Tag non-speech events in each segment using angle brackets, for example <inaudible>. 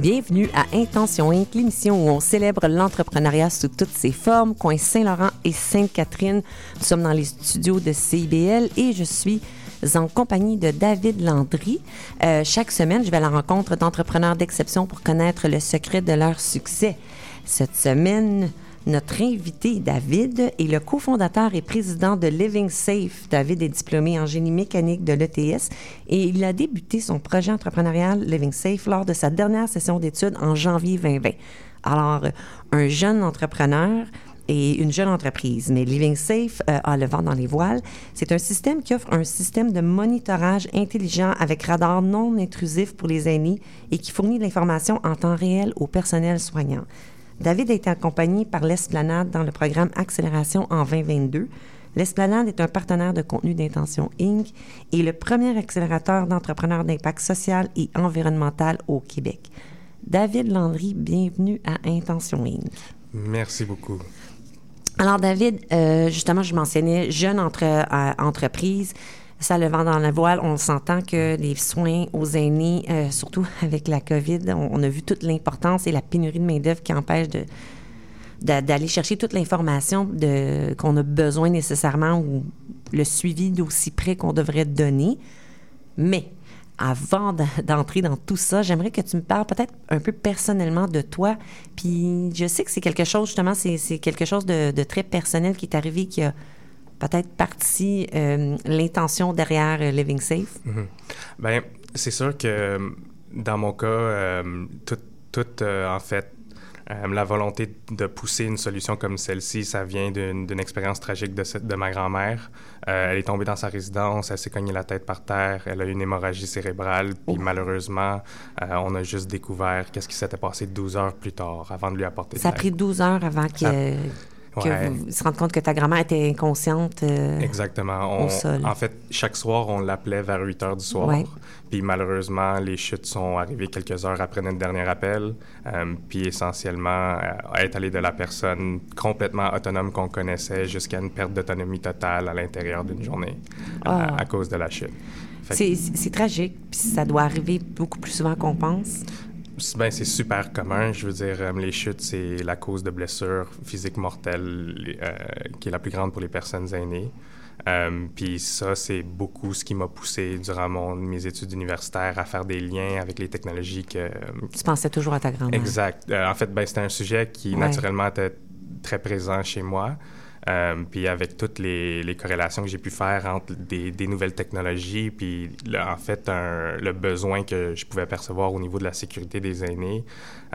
Bienvenue à Intention Inc., l'émission où on célèbre l'entrepreneuriat sous toutes ses formes, coin Saint-Laurent et Sainte-Catherine. Nous sommes dans les studios de CIBL et je suis en compagnie de David Landry. Euh, chaque semaine, je vais à la rencontre d'entrepreneurs d'exception pour connaître le secret de leur succès. Cette semaine, notre invité, David, est le cofondateur et président de Living Safe. David est diplômé en génie mécanique de l'ETS et il a débuté son projet entrepreneurial Living Safe lors de sa dernière session d'études en janvier 2020. Alors, un jeune entrepreneur et une jeune entreprise, mais Living Safe euh, a le vent dans les voiles. C'est un système qui offre un système de monitorage intelligent avec radar non intrusif pour les aînés et qui fournit l'information en temps réel au personnel soignant. David a été accompagné par l'Esplanade dans le programme Accélération en 2022. L'Esplanade est un partenaire de contenu d'Intention Inc. et le premier accélérateur d'entrepreneurs d'impact social et environnemental au Québec. David Landry, bienvenue à Intention Inc. Merci beaucoup. Alors, David, euh, justement, je mentionnais jeune entre, euh, entreprise ça le vent dans la voile. On s'entend que les soins aux aînés, euh, surtout <laughs> avec la COVID, on, a vu toute l'importance et la pénurie de main-d'œuvre qui empêche d'aller chercher toute l'information qu'on a besoin nécessairement ou le suivi d'aussi près qu'on devrait donner. Mais avant <laughs> d'entrer dans tout ça, j'aimerais que tu me parles peut-être un peu personnellement de toi. Puis je sais que c'est quelque chose, justement, c'est quelque chose de, de, très personnel qui est arrivé, qui a peut-être partie euh, l'intention derrière euh, Living Safe? Mm Bien, c'est sûr que euh, dans mon cas, toute, tout, en fait, la volonté de pousser une solution comme celle-ci, ça vient d'une expérience tragique de, de ma grand-mère. elle est tombée dans sa résidence, elle s'est cognée la tête par terre, elle a eu une hémorragie cérébrale, puis oh. malheureusement, on a juste découvert qu'est-ce qui s'était passé 12 heures plus tard avant de lui apporter Ça a pris 12 heures avant qu'il que vous se rendre compte que ta grand-mère était inconsciente euh, Exactement. au sol. En fait, chaque soir, on l'appelait vers 8 heures du soir. Puis malheureusement, les chutes sont arrivées quelques heures après notre dernier appel. Euh, puis essentiellement, euh, être allé de la personne complètement autonome qu'on connaissait jusqu'à une perte d'autonomie totale à l'intérieur d'une journée à, ah. cause de la chute. C'est tragique, puis ça doit arriver beaucoup plus souvent qu'on pense. Ben, c'est super commun. Je veux dire, euh, les chutes, c'est la cause de blessures physiques mortelles euh, qui est la plus grande pour les personnes aînées. Euh, puis ça, c'est beaucoup ce qui m'a poussé durant mon, mes études universitaires à faire des liens avec les technologies que... Tu pensais toujours à ta grand-mère. Exact. en fait, ben, c'était un sujet qui, naturellement, était très présent chez moi. Euh, puis avec toutes les, corrélations que j'ai pu faire entre des, des nouvelles technologies, puis en fait le besoin que je pouvais percevoir au niveau de la sécurité des aînés,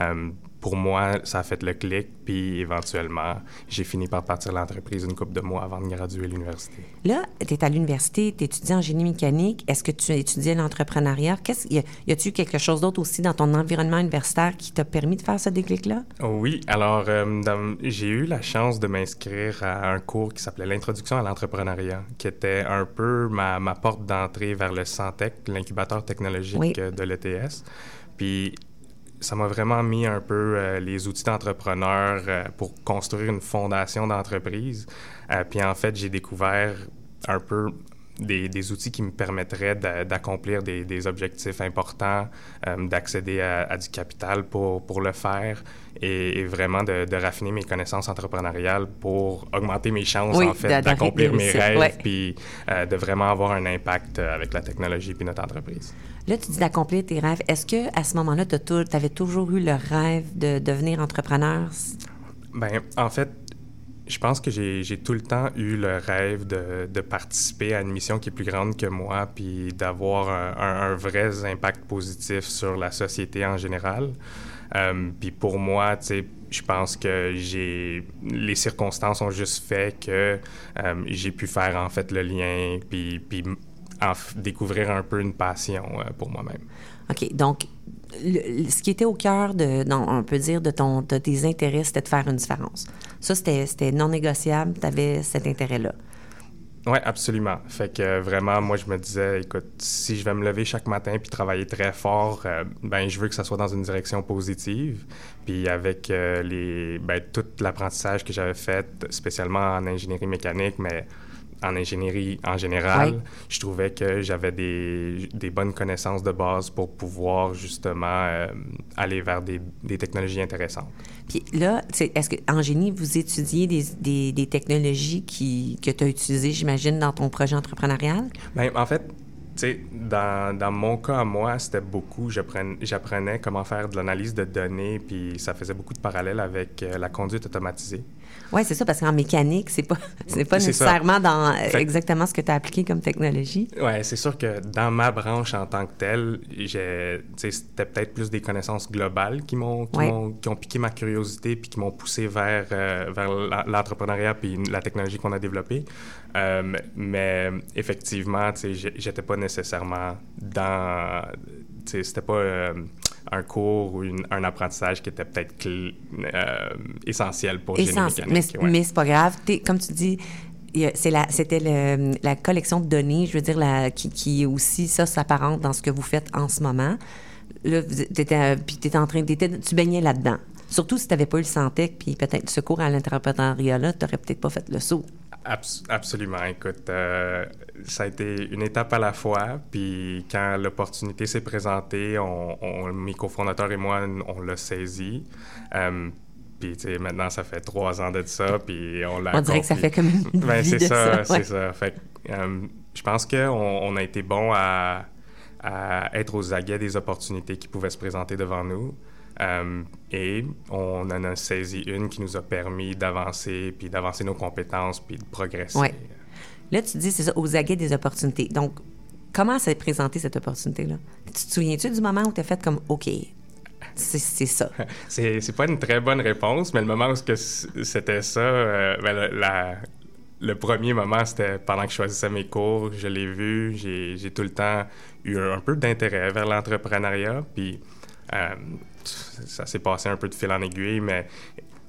euh, pour moi, ça a fait le clic, puis éventuellement, j'ai fini par partir l'entreprise une couple de mois avant de graduer à l'université. Là, tu es à l'université, tu étudies en génie mécanique. Est-ce que tu étudiais l'entrepreneuriat? Y, y a-tu quelque chose d'autre aussi dans ton environnement universitaire qui t'a permis de faire ce déclic-là? Oui. Alors, euh, j'ai eu la chance de m'inscrire à un cours qui s'appelait l'Introduction à l'entrepreneuriat, qui était un peu ma, ma porte d'entrée vers le Santec, l'incubateur technologique de l'ETS. Puis ça m'a vraiment mis un peu euh, les outils d'entrepreneur euh, pour construire une fondation d'entreprise. Euh, puis en fait, j'ai découvert un peu des, outils qui me permettraient d'accomplir des, objectifs importants, d'accéder à, du capital pour, pour le faire et, vraiment de, raffiner mes connaissances entrepreneuriales pour augmenter mes chances, en fait, d'accomplir mes rêves puis de vraiment avoir un impact avec la technologie puis notre entreprise. Là, tu dis d'accomplir tes rêves. Est-ce que à ce moment-là, tu avais toujours eu le rêve de devenir entrepreneur? Bien, en fait, je pense que j'ai tout le temps eu le rêve de, de, participer à une mission qui est plus grande que moi, puis d'avoir un, un, vrai impact positif sur la société en général. Euh, puis pour moi, tu sais, je pense que j'ai les circonstances ont juste fait que euh, j'ai pu faire en fait le lien, puis, puis découvrir un peu une passion euh, pour moi-même. OK. Donc, ce qui était au cœur de, on peut dire, de, ton, de tes intérêts, c'était de faire une différence. Ça, c'était non négociable. Tu avais cet intérêt-là. Oui, absolument. Fait que vraiment, moi, je me disais, écoute, si je vais me lever chaque matin puis travailler très fort, euh, ben, je veux que ça soit dans une direction positive. Puis avec euh, les, ben, tout l'apprentissage que j'avais fait, spécialement en ingénierie mécanique, mais en ingénierie en général. Je trouvais que j'avais des, des, bonnes connaissances de base pour pouvoir justement euh, aller vers des, des, technologies intéressantes. Puis là, est-ce qu'en génie, vous étudiez des, des technologies qui, que tu as utilisées, j'imagine, dans ton projet entrepreneurial? Bien, en fait, sais, dans, dans, mon cas, moi, c'était beaucoup, j'apprenais comment faire de l'analyse de données, puis ça faisait beaucoup de parallèles avec euh, la conduite automatisée. Oui, c'est ça, parce qu'en mécanique, c'est pas, <laughs> pas nécessairement dans exactement ce que tu as appliqué comme technologie. Oui, c'est sûr que dans ma branche en tant que telle, c'était peut-être plus des connaissances globales qui m'ont, qui, ont, piqué ma curiosité puis qui m'ont poussé vers, euh, vers l'entrepreneuriat puis la technologie qu'on a développée. Euh, mais effectivement, j'étais pas nécessairement dans... C'était pas euh, un cours ou un apprentissage qui était peut-être euh, essentiel pour génie mécanique. Mais, mais c'est pas grave. comme tu dis, c'était la collection de données, je veux dire, la, qui, qui aussi, ça, s'apparente dans ce que vous faites en ce moment. Là, étais, puis étais en train, tu baignais là-dedans. Surtout si tu n'avais pas eu le Santec, puis peut-être ce cours à l'entrepreneuriat-là, tu n'aurais peut-être pas fait le saut absolument. Écoute, euh, ça a été une étape à la fois. Puis quand l'opportunité s'est présentée, on, mes cofondateurs et moi, on l'a saisi. Euh, puis, tu sais, maintenant, ça fait trois ans de ça, puis on l'a On dirait que ça fait comme une ben, c'est ça, c'est ça. Fait euh, je pense qu'on on a été bon à, à, être aux aguets des opportunités qui pouvaient se présenter devant nous. Euh, et on en a saisi une qui nous a permis d'avancer, puis d'avancer nos compétences, puis de progresser. Ouais. Là, tu dis, c'est ça, aux aguets des opportunités. Donc, comment s'est présentée cette opportunité-là? Tu te souviens-tu du moment où tu as fait comme, OK, c'est ça? <laughs> c'est pas une très bonne réponse, mais le moment où c'était ça, euh, ben, le premier moment, c'était pendant que je choisissais mes cours. Je l'ai vu, j'ai tout le temps eu un, peu d'intérêt vers l'entrepreneuriat. Puis euh, ça s'est passé un peu de fil en aiguille, mais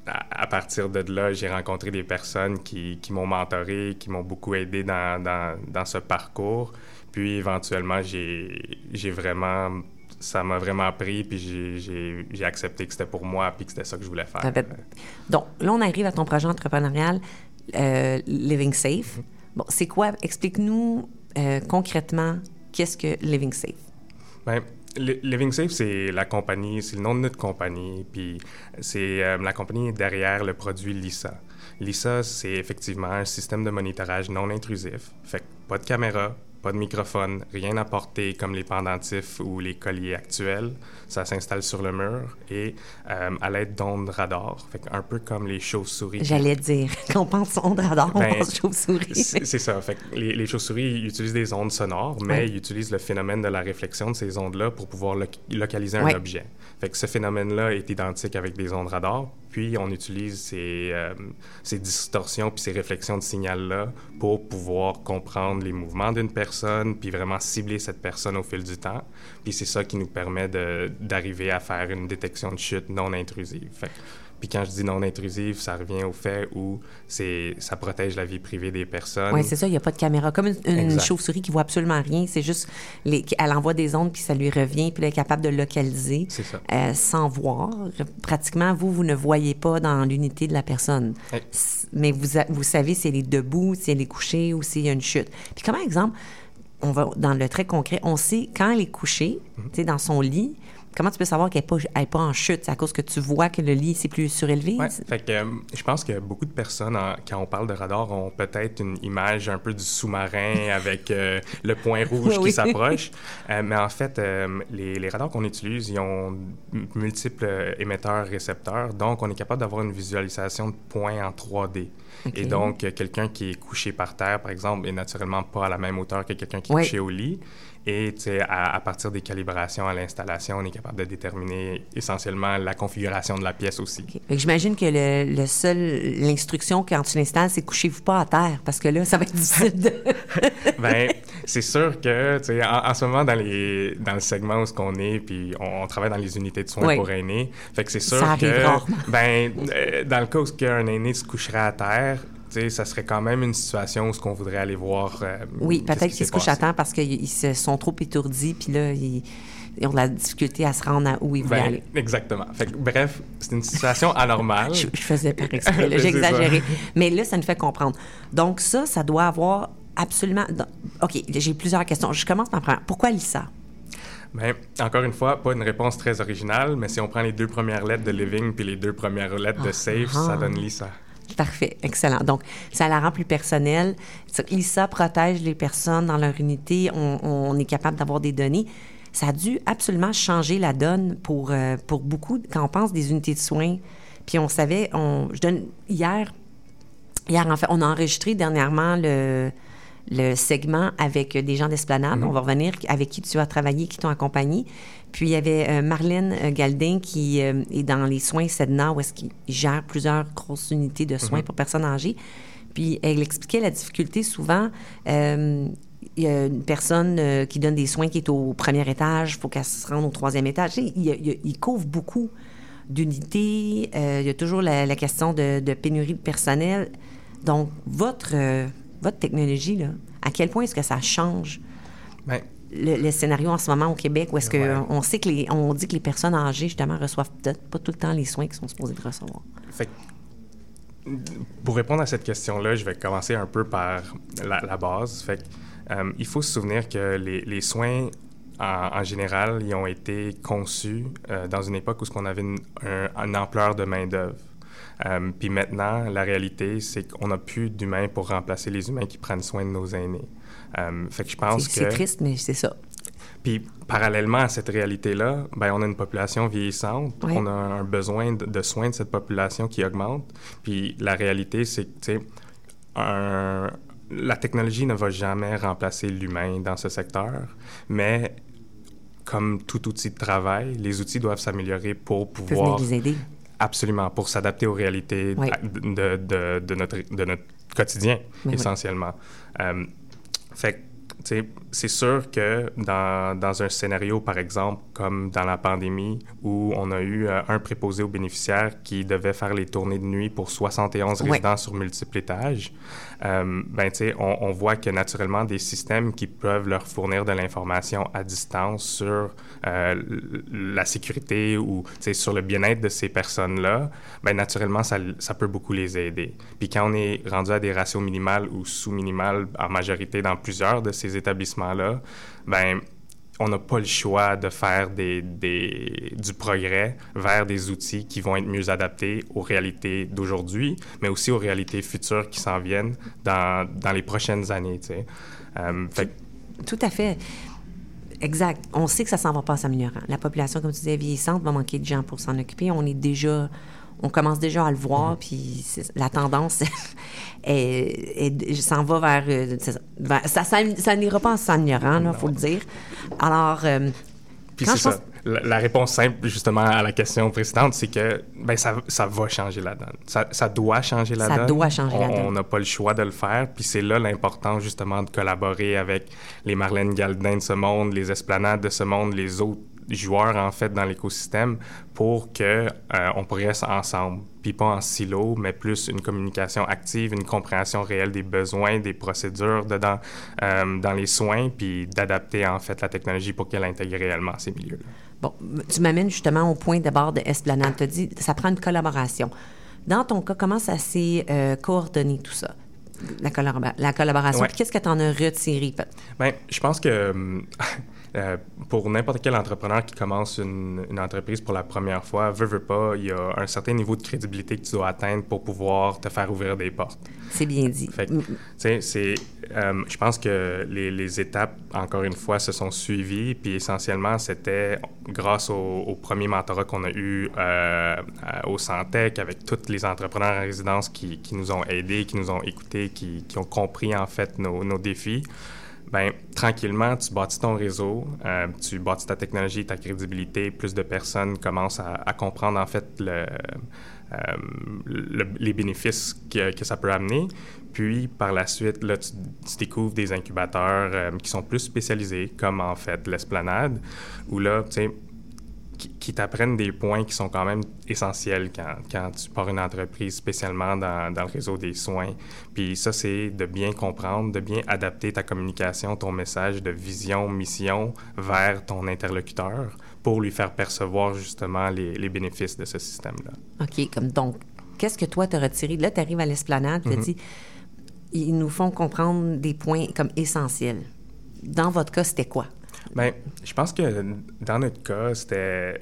à, partir de là, j'ai rencontré des personnes qui, qui m'ont mentoré, qui m'ont beaucoup aidé dans, dans, dans, ce parcours. Puis éventuellement, j'ai vraiment ça m'a vraiment pris, puis j'ai accepté que c'était pour moi, puis que c'était ça que je voulais faire. Donc, là, on arrive à ton projet entrepreneurial, euh, Living Safe. Mm-hmm. Bon, c'est quoi? Explique-nous euh, concrètement, qu'est-ce que Living Safe? Bien, Living Safe, c'est la compagnie, c'est le nom de notre compagnie, puis c'est euh, la compagnie derrière le produit Lisa. Lisa, c'est effectivement un système de monitorage non intrusif. Fait pas de caméra, pas de microphone, rien à porter comme les pendentifs ou les colliers actuels. Ça s'installe sur le mur et euh, à l'aide d'ondes radar, fait un peu comme les chauves-souris. J'allais dire, <laughs> quand on pense ondes radar, on ben, pense chauves-souris. C'est ça. Fait les, les chauves-souris utilisent des ondes sonores, mais ils utilisent le phénomène de la réflexion de ces ondes-là pour pouvoir localiser un objet. Fait que ce phénomène-là est identique avec des ondes radar, puis on utilise ces, euh, ces distorsions puis ces réflexions de signal-là pour pouvoir comprendre les mouvements d'une personne, puis vraiment cibler cette personne au fil du temps. Puis c'est ça qui nous permet d'arriver à faire une détection de chute non intrusive. Puis quand je dis non intrusive, ça revient au fait où c'est ça protège la vie privée des personnes. Oui, c'est ça, il n'y a pas de caméra. Comme une, chauve-souris qui voit absolument rien, c'est juste les, elle envoie des ondes puis ça lui revient puis elle est capable de localiser euh, sans voir. Pratiquement, vous, vous ne voyez pas dans l'unité de la personne. Mais vous, vous savez si elle est debout, si elle est couchée ou s'il y a une chute. Puis comme exemple, on va dans le très concret, on sait quand elle est couchée, tu sais, dans son lit, Comment tu peux savoir qu'elle n'est pas, en chute? C'est à cause que tu vois que le lit, c'est plus surélevé? Oui, fait que, euh, je pense que beaucoup de personnes, quand on parle de radar, ont peut-être une image un peu du sous-marin <laughs> avec euh, le point rouge qui s'approche. <laughs> Euh, mais en fait, les, les, radars qu'on utilise, ils ont multiples émetteurs-récepteurs. Donc, on est capable d'avoir une visualisation de points en 3D. Et donc, quelqu'un qui est couché par terre, par exemple, est naturellement pas à la même hauteur que quelqu'un qui est couché au lit. Et à, à partir des calibrations à l'installation, on est capable de déterminer essentiellement la configuration de la pièce aussi. J'imagine que le, seul, l'instruction quand tu l'installes, c'est couchez-vous pas à terre, parce que là, ça va être difficile de... <laughs> ben, <laughs> c'est sûr que, tu sais, en, ce moment, dans, les, dans le segment où on est, puis on, travaille dans les unités de soins pour aînés, fait que c'est sûr ça que, ben, euh, dans le cas où un aîné se coucherait à terre, ça serait quand même une situation où ce qu'on voudrait aller voir. Euh, oui, peut-être qu'ils se couchent à temps parce qu'ils se sont trop étourdis, puis là, ils ils ont de la difficulté à se rendre à où ils veulent Ben, aller. Exactement. Fait que, bref, c'est une situation anormale. <laughs> Je, je faisais par <laughs> exprès, j'ai exagéré. Mais là, ça nous fait comprendre. Donc ça, ça doit avoir absolument... OK, j'ai plusieurs questions. Je commence par la première. Pourquoi Lisa? Ben, encore une fois, pas une réponse très originale, mais si on prend les deux premières lettres de Living puis les deux premières lettres de Safe, Ah. ça donne Lisa. Parfait, excellent. Donc, ça la rend plus personnelle. Lisa protège les personnes dans leur unité. On, on est capable d'avoir des données. Ça a dû absolument changer la donne pour, euh, pour beaucoup, quand on pense des unités de soins. Puis on savait, on, je donne, hier, hier, en fait, on a enregistré dernièrement le, le segment avec des gens d'Esplanade. On va revenir avec qui tu as travaillé, qui t'ont accompagné. Puis il y avait euh, Marlène euh, Galdin qui euh, est dans les soins SEDNA, où est-ce qu'il gère plusieurs grosses unités de soins pour personnes âgées. Puis elle expliquait la difficulté souvent. euh, il y a une personne euh, qui donne des soins qui est au premier étage, il faut qu'elle se rende au troisième étage. Tu sais, il, il couvre beaucoup d'unités. euh, il y a toujours la, la question de, de pénurie de personnel. Donc, votre, euh, votre technologie, là, à quel point est-ce que ça change Ben, le, le scénario en ce moment au Québec où est-ce que Ouais. on sait que les, on dit que les personnes âgées, justement, reçoivent peut-être pas tout le temps les soins qu'ils sont supposés de recevoir? Fait que, pour répondre à cette question-là, je vais commencer un peu par la, la base. Fait que, euh, il faut se souvenir que les, les soins, en, en général, ils ont été conçus euh, dans une époque où ce qu'on avait une, un- une ampleur de main-d'œuvre. Euh, Puis maintenant, la réalité, c'est qu'on n'a plus d'humains pour remplacer les humains qui prennent soin de nos aînés. Euh, fait que je pense que... c'est triste, mais c'est ça. Puis, parallèlement à cette réalité-là, ben, on a une population vieillissante. Oui. On a un besoin de, de soins de cette population qui augmente. Puis, la réalité, c'est que, tu sais, un- la technologie ne va jamais remplacer l'humain dans ce secteur, mais comme tout outil de travail, les outils doivent s'améliorer pour pouvoir les aider. Absolument, pour s'adapter aux réalités Oui. de, de- de notre, de notre quotidien, Mais oui. essentiellement. Euh, fait que, tu sais, c'est sûr que dans, dans un scénario, par exemple, comme dans la pandémie, où on a eu euh, un préposé aux bénéficiaires qui devait faire les tournées de nuit pour 71 Oui. résidents sur multiples étages, euh, ben, on, on voit que naturellement, des systèmes qui peuvent leur fournir de l'information à distance sur euh, la sécurité ou sur le bien-être de ces personnes-là, ben, naturellement, ça, ça peut beaucoup les aider. Puis quand on est rendu à des ratios minimales ou sous-minimales en majorité dans plusieurs de ces établissements-là, ben, on n'a pas le choix de faire du progrès vers des outils qui vont être mieux adaptés aux réalités d'aujourd'hui, mais aussi aux réalités futures qui s'en viennent dans, les prochaines années. Euh, Tout à fait. Exact. On sait que ça s'en va pas s'améliorant. La population, comme tu disais, vieillissante, va manquer de gens pour s'en occuper. On est déjà... On commence déjà à le voir, puis c'est- la tendance <laughs> s'en va vers... euh, ça, vers- ça, ça, ça n'ira pas en s'améliorant, il faut le dire. Alors, euh, Puis c'est ça. pense- La, la réponse simple, justement, à la question précédente, c'est que ben, ça, ça va changer la donne. Ça, ça doit changer la Ça donne. doit changer la On- donne. On n'a pas le choix de le faire. Puis c'est là l'importance, justement, de collaborer avec les Marlène Galdin de ce monde, les Esplanades de ce monde, les autres joueurs, en fait, dans l'écosystème pour que euh, on progresse ensemble. Puis pas en silo, mais plus une communication active, une compréhension réelle des besoins, des procédures dedans, euh, dans les soins, puis d'adapter, en fait, la technologie pour qu'elle intègre réellement ces milieux-là. Bon, tu m'amènes justement au point d'abord de Esplanade. Tu as dit ça prend une collaboration. Dans ton cas, comment ça s'est euh, coordonné tout ça? La, collabora- la collaboration. Ouais. Qu'est-ce que tu en as retiré? Bien, je pense que hum, <laughs> euh, pour n'importe quel entrepreneur qui commence une, une entreprise pour la première fois, veut, veut pas, il y a un certain niveau de crédibilité que tu dois atteindre pour pouvoir te faire ouvrir des portes. C'est bien dit. Fait que, Mm, c'est, euh, je pense que les, les étapes, encore une fois, se sont suivies, puis essentiellement, c'était grâce au, au premier mentorat qu'on a eu euh, au Santec, avec tous les entrepreneurs en résidence qui, qui nous ont aidés, qui nous ont écoutés, qui, qui ont compris, en fait, nos, nos défis. Ben, tranquillement, tu bâtis ton réseau, euh, tu bâtis ta technologie, ta crédibilité, plus de personnes commencent à, comprendre en fait euh, le- les bénéfices que, que ça peut amener. Puis par la suite, là, tu, tu découvres des incubateurs euh, qui sont plus spécialisés, comme en fait l'Esplanade, où là, tu sais, qui, t'apprennent des points qui sont quand même essentiels quand, quand tu pars une entreprise, spécialement dans, dans, le réseau des soins. Puis ça, c'est de bien comprendre, de bien adapter ta communication, ton message de vision, mission vers ton interlocuteur pour lui faire percevoir justement les, les bénéfices de ce système-là. OK, comme donc, qu'est-ce que toi t'as retiré? Là, tu arrives à l'esplanade, tu mm dis, ils nous font comprendre des points comme essentiels. Dans votre cas, c'était quoi? Bien, je pense que dans notre cas, c'était,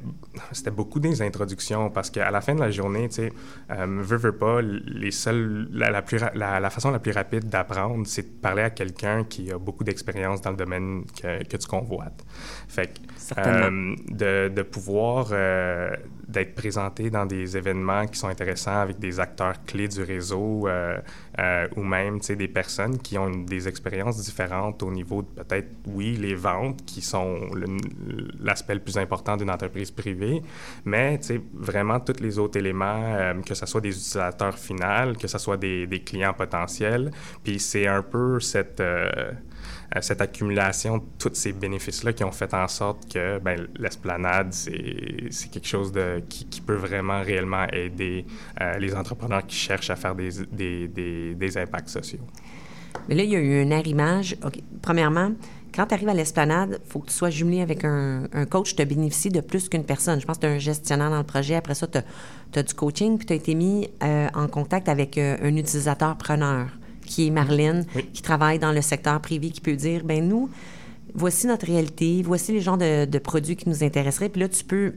c'était beaucoup des introductions parce qu'à la fin de la journée, tu sais, euh, veux, veux pas, les seuls, la, plus, la, façon la plus rapide d'apprendre, c'est de parler à quelqu'un qui a beaucoup d'expérience dans le domaine que, que tu convoites. Fait que, euh, de, de, pouvoir euh, d'être présenté dans des événements qui sont intéressants avec des acteurs clés du réseau euh, euh, ou même des personnes qui ont des expériences différentes au niveau de peut-être, oui, les ventes qui sont l'aspect le, plus important d'une entreprise privée, mais vraiment tous les autres éléments, euh, que ce soit des utilisateurs finaux, que ce soit des, clients potentiels. Puis c'est un peu cette cette accumulation de tous ces bénéfices-là qui ont fait en sorte que ben, l'esplanade, c'est quelque chose de, qui, peut vraiment réellement aider euh, les entrepreneurs qui cherchent à faire des, des, des, des, impacts sociaux. Mais là, il y a eu un arrimage. Premièrement, quand tu arrives à l'esplanade, il faut que tu sois jumelé avec un, un coach qui te bénéficie de plus qu'une personne. Je pense que tu as un gestionnaire dans le projet. Après ça, tu as, du coaching, puis tu as été mis euh, en contact avec euh, un utilisateur preneur qui est Marlène, qui travaille dans le secteur privé, qui peut dire, ben nous, voici notre réalité, voici les genres de, de produits qui nous intéresseraient. Puis là, tu peux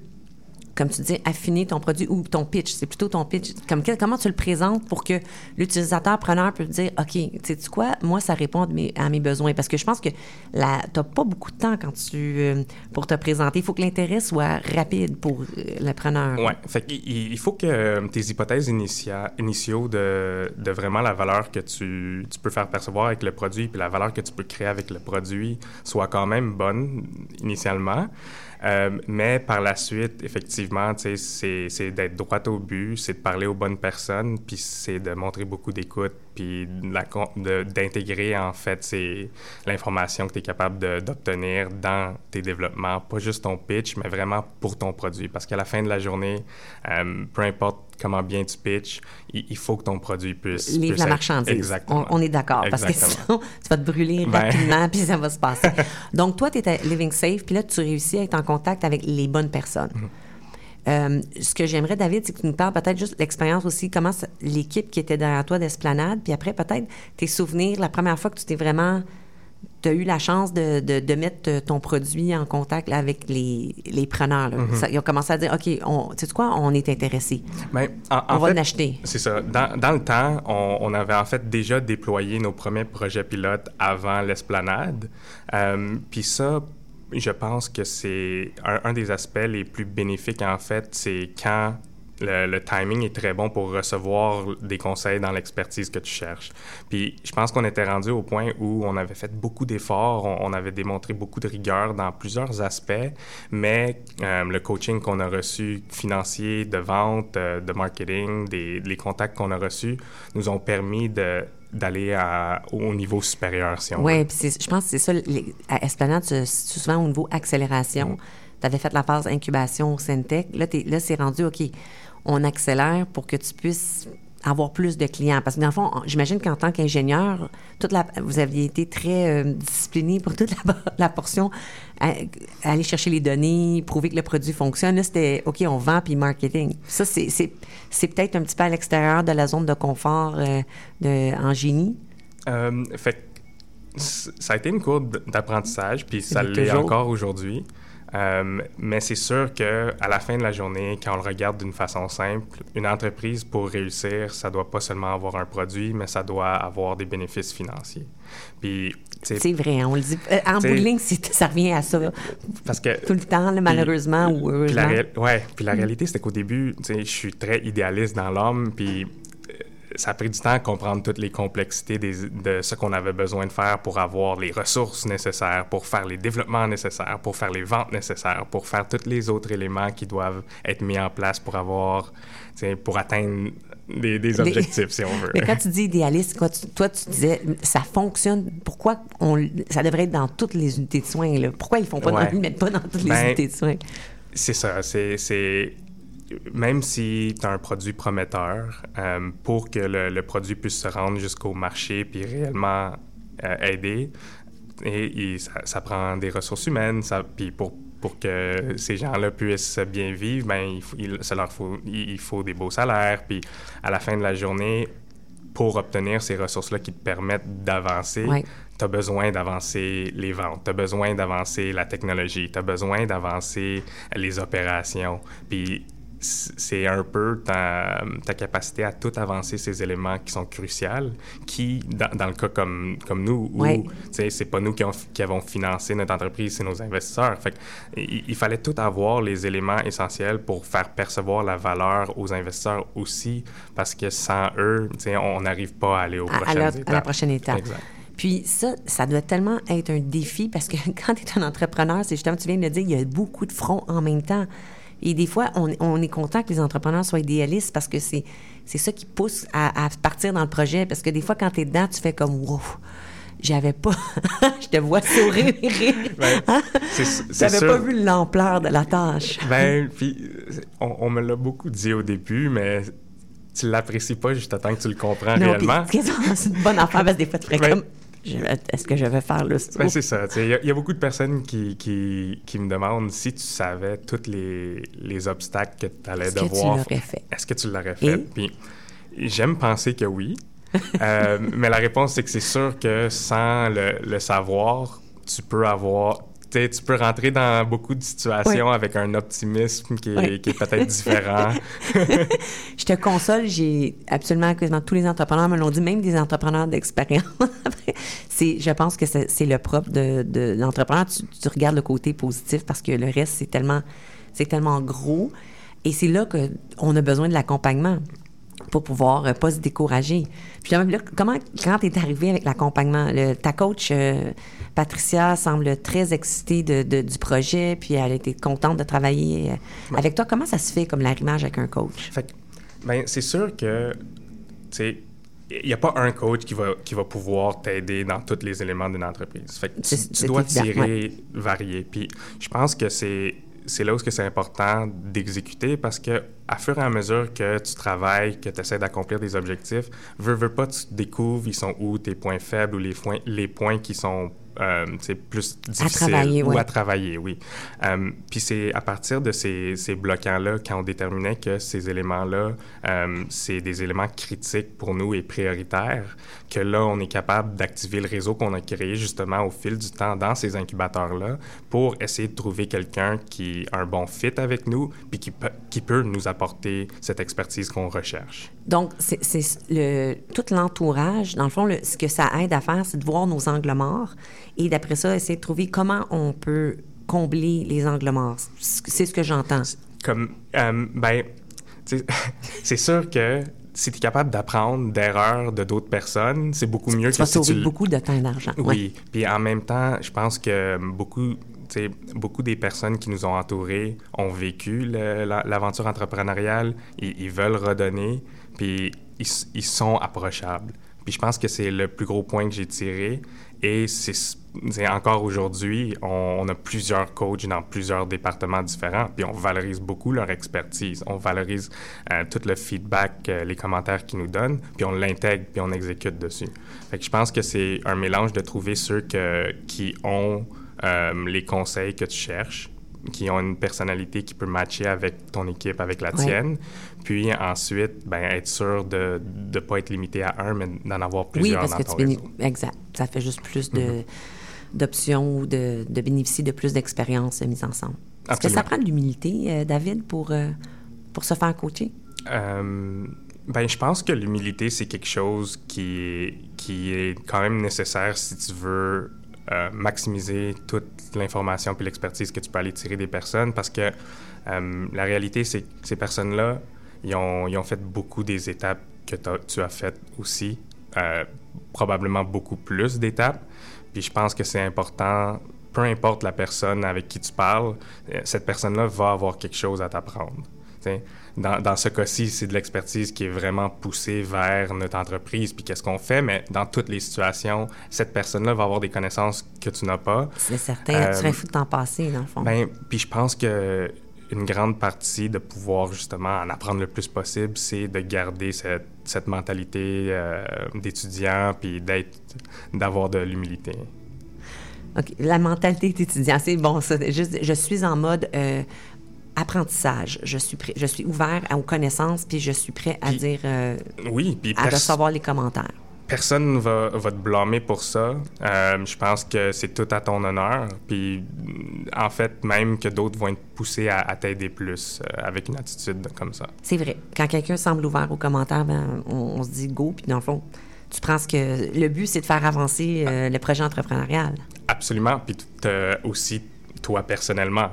comme tu dis, affiner ton produit ou ton pitch. C'est plutôt ton pitch. Comme, comment tu le présentes pour que l'utilisateur preneur peut dire OK, tu sais quoi, moi, ça répond à mes, besoins. Parce que je pense que tu n'as pas beaucoup de temps quand tu, euh, pour te présenter. Il faut que l'intérêt soit rapide pour euh, le preneur. Oui. Fait il, faut que euh, tes hypothèses initiaux de, de, vraiment la valeur que tu, tu, peux faire percevoir avec le produit puis la valeur que tu peux créer avec le produit soient quand même bonnes initialement. Euh, mais par la suite, effectivement, c'est d'être droit au but, c'est de parler aux bonnes personnes, puis c'est de montrer beaucoup d'écoute, puis d'intégrer en fait l'information que tu es capable d'obtenir dans tes développements, pas juste ton pitch, mais vraiment pour ton produit. Parce qu'à la fin de la journée, euh, peu importe comment bien tu pitches, il, faut que ton produit puisse... Livre la marchandise. Exactement. On, est d'accord, parce que sinon, <laughs> tu vas te brûler ben. rapidement, puis ça va se passer. <laughs> Donc, toi, tu es à Living Safe, puis là, tu réussis à être en contact avec les bonnes personnes. Mm-hmm. Euh, ce que j'aimerais, David, c'est que tu nous parles peut-être juste de l'expérience aussi, comment l'équipe qui était derrière toi d'Esplanade, puis après, peut-être tes souvenirs, la première fois que tu t'es vraiment tu as eu la chance de, de, mettre ton produit en contact avec les, les preneurs. Mm-hmm. ils ont commencé à dire OK, on, tu sais quoi, on est intéressé. Ben, on va l'acheter. C'est ça. Dans, dans, le temps, on, on, avait en fait déjà déployé nos premiers projets pilotes avant l'esplanade. Euh, Puis ça, je pense que c'est un, des aspects les plus bénéfiques, en fait, c'est quand le, timing est très bon pour recevoir des conseils dans l'expertise que tu cherches. Puis je pense qu'on était rendu au point où on avait fait beaucoup d'efforts, on, avait démontré beaucoup de rigueur dans plusieurs aspects, mais euh, le coaching qu'on a reçu, financier, de vente, euh, de marketing, des, les contacts qu'on a reçus, nous ont permis de d'aller au niveau supérieur, si on veut. Oui, puis je pense que c'est ça. à Esplanade, c'est souvent au niveau accélération. Mm. Tu avais fait la phase incubation au Centec. Là, là c'est rendu, OK, on accélère pour que tu puisses avoir plus de clients. Parce que dans le fond, j'imagine qu'en tant qu'ingénieur, toute la, vous aviez été très euh, discipliné pour toute la, <laughs> portion, aller chercher les données, prouver que le produit fonctionne. Là, c'était OK, on vend puis marketing. Ça, c'est peut-être un petit peu à l'extérieur de la zone de confort euh, de, en génie. Euh, fait ça a été une courbe d'apprentissage, puis ça l'est encore aujourd'hui. Euh, mais c'est sûr que à la fin de la journée, quand on le regarde d'une façon simple, une entreprise pour réussir, ça doit pas seulement avoir un produit, mais ça doit avoir des bénéfices financiers. Puis c'est vrai, on le dit. Euh, en bout de ligne, ça revient à ça. Parce que tout le temps, malheureusement ou heureusement. Oui, puis la réalité, c'est qu'au début, je suis très idéaliste dans l'homme, puis ça a pris du temps à comprendre toutes les complexités de ce qu'on avait besoin de faire pour avoir les ressources nécessaires, pour faire les développements nécessaires, pour faire les ventes nécessaires, pour faire tous les autres éléments qui doivent être mis en place pour avoir, pour atteindre des, objectifs, si on veut. Mais quand tu dis idéaliste, toi, tu disais, ça fonctionne. Pourquoi on, ça devrait être dans toutes les unités de soins? Pourquoi ils font pas dans, mettent pas dans toutes les ben, unités de soins? C'est ça. C'est même si tu as un produit prometteur, euh, pour que le, produit puisse se rendre jusqu'au marché puis réellement euh, aider, et, ça, prend des ressources humaines, ça, puis pour, pour que ces gens-là puissent bien vivre, ben, il, il, leur faut, il faut des beaux salaires, puis à la fin de la journée, pour obtenir ces ressources-là qui te permettent d'avancer, tu as besoin d'avancer les ventes, tu as besoin d'avancer la technologie, tu as besoin d'avancer les opérations. Puis c'est un peu ta, ta, capacité à tout avancer ces éléments qui sont cruciaux, qui, dans, le cas comme, comme nous, où c'est pas nous qui, qui, avons financé notre entreprise, c'est nos investisseurs. Fait il, il, fallait tout avoir les éléments essentiels pour faire percevoir la valeur aux investisseurs aussi, parce que sans eux, on n'arrive pas à aller aux à, prochaines à la, étapes. À la prochaine étape. Puis ça, ça doit tellement être un défi parce que <laughs> quand tu es un entrepreneur, c'est justement, tu viens de le dire, il y a beaucoup de fronts en même temps. Et des fois, on, est content que les entrepreneurs soient idéalistes parce que c'est, c'est ça qui pousse à, partir dans le projet. Parce que des fois, quand tu es dedans, tu fais comme wow, j'avais pas. <laughs> je te vois sourire. <laughs> ben? J'avais pas vu l'ampleur de la tâche. ben, puis on, me l'a beaucoup dit au début, mais tu l'apprécies pas juste à temps que tu le comprends réellement. <laughs> C'est une bonne affaire parce que des fois, tu ferais ben, comme est-ce que je vais faire le ben, c'est ça. Il y, a beaucoup de personnes qui, qui, qui, me demandent si tu savais tous les, les obstacles que tu allais devoir. Est-ce que tu l'aurais fait? Est-ce que tu l'aurais fait? Puis j'aime penser que oui. <laughs> euh, mais la réponse, c'est que c'est sûr que sans le, le savoir, tu peux avoir tu peux rentrer dans beaucoup de situations avec un optimisme qui est, peut-être <laughs> différent. je te console, j'ai absolument quasiment tous les entrepreneurs me l'ont dit, même des entrepreneurs d'expérience. <laughs> c'est, je pense que c'est, le propre de, l'entrepreneur. Tu, tu, regardes le côté positif parce que le reste, c'est tellement, c'est tellement gros. Et c'est là qu'on a besoin de l'accompagnement pour pouvoir euh, pas se décourager. Puis là, comment, quand tu es arrivé avec l'accompagnement, ta coach euh, Patricia semble très excitée de, du projet, puis elle était contente de travailler euh, avec toi. Comment ça se fait comme l'arrimage avec un coach? Fait ben, c'est sûr que, tu sais, il n'y a pas un coach qui va, qui va pouvoir t'aider dans tous les éléments d'une entreprise. Fait que tu, dois tirer, varier. Puis je pense que c'est c'est là où c'est important d'exécuter parce que à fur et à mesure que tu travailles, que tu essaies d'accomplir des objectifs, veux, veux pas, tu découvres ils sont où tes points faibles ou les les points qui sont c'est euh, plus difficile ou à travailler, oui. Euh, puis c'est à partir de ces, ces bloquants-là quand on déterminait que ces éléments-là, euh, c'est des éléments critiques pour nous et prioritaires, que là, on est capable d'activer le réseau qu'on a créé justement au fil du temps dans ces incubateurs-là pour essayer de trouver quelqu'un qui a un bon fit avec nous puis qui, peut, qui peut nous apporter cette expertise qu'on recherche. Donc, c'est le, tout l'entourage, dans le fond, le, ce que ça aide à faire, c'est de voir nos angles morts et d'après ça, essayer de trouver comment on peut combler les angles morts. C'est ce que j'entends. Comme, euh, ben, <laughs> c'est sûr que si tu es capable d'apprendre d'erreurs de d'autres personnes, c'est beaucoup mieux tu que vas sauver beaucoup de temps et d'argent. Oui. Puis en même temps, je pense que beaucoup, beaucoup des personnes qui nous ont entourés ont vécu l'aventure entrepreneuriale, ils, ils, veulent redonner, puis ils, sont approchables. Puis je pense que c'est le plus gros point que j'ai tiré. Et c'est encore aujourd'hui, on, a plusieurs coachs dans plusieurs départements différents, puis on valorise beaucoup leur expertise. On valorise euh, tout le feedback, euh, les commentaires qu'ils nous donnent, puis on l'intègre, puis on exécute dessus. Fait que je pense que c'est un mélange de trouver ceux que, qui ont les conseils que tu cherches, qui ont une personnalité qui peut matcher avec ton équipe, avec la tienne. Puis ensuite, ben, être sûr de ne pas être limité à un, mais d'en avoir plusieurs oui, parce que tu Exact. Ça fait juste plus de, mm-hmm. d'options ou de, de bénéficier de plus d'expériences mises ensemble. Est-ce que ça prend de l'humilité, euh, David, pour, euh, pour se faire coacher? Euh, ben, je pense que l'humilité, c'est quelque chose qui est, qui est quand même nécessaire si tu veux euh, maximiser toute l'information puis l'expertise que tu peux aller tirer des personnes parce que euh, la réalité, c'est que ces personnes-là, ils ont, ils ont, fait beaucoup des étapes que tu as faites aussi, euh, probablement beaucoup plus d'étapes. Puis je pense que c'est important, peu importe la personne avec qui tu parles, cette personne-là va avoir quelque chose à t'apprendre. Dans, dans, ce cas-ci, c'est de l'expertise qui est vraiment poussée vers notre entreprise, puis qu'est-ce qu'on fait, mais dans toutes les situations, cette personne-là va avoir des connaissances que tu n'as pas. C'est certain, tu serais euh, fou de t'en passer, dans le fond. Ben, puis je pense que une grande partie de pouvoir justement en apprendre le plus possible, c'est de garder cette, cette mentalité euh, d'étudiant puis d'être, d'avoir de l'humilité. OK. La mentalité d'étudiant, c'est bon, ça. Juste, je suis en mode euh, apprentissage. Je suis, je suis ouvert aux connaissances, puis je suis prêt à dire. Euh, oui, puis à recevoir les commentaires personne ne va, va, te blâmer pour ça. Euh, je pense que c'est tout à ton honneur. Puis, en fait, même que d'autres vont être poussés à, t'aider plus euh, avec une attitude comme ça. C'est vrai. Quand quelqu'un semble ouvert aux commentaires, ben, on, se dit go, puis dans le fond, tu penses que le but, c'est de faire avancer euh, le projet entrepreneurial. Absolument. Puis aussi, toi, personnellement.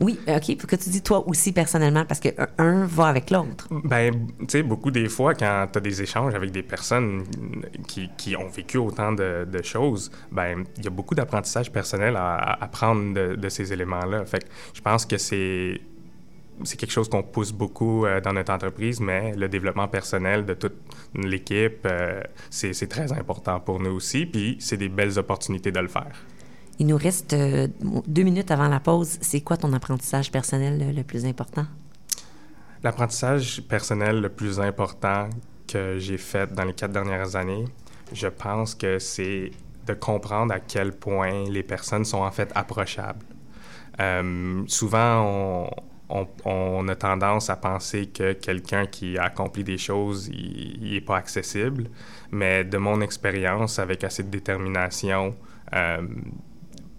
Oui, OK. Que tu dis toi aussi personnellement, parce que un va avec l'autre. Ben, tu sais, beaucoup des fois, quand tu as des échanges avec des personnes qui, qui ont vécu autant de, choses, ben, il y a beaucoup d'apprentissage personnel à, apprendre de, de, ces éléments-là. Fait que je pense que c'est c'est quelque chose qu'on pousse beaucoup euh, dans notre entreprise, mais le développement personnel de toute l'équipe, euh, c'est très important pour nous aussi, puis c'est des belles opportunités de le faire. Il nous reste euh, deux minutes avant la pause. C'est quoi ton apprentissage personnel le, plus important? L'apprentissage personnel le plus important que j'ai fait dans les quatre dernières années, je pense que c'est de comprendre à quel point les personnes sont en fait approchables. Euh, souvent, on, a tendance à penser que quelqu'un qui a accompli des choses, n'est pas accessible. Mais de mon expérience, avec assez de détermination, euh,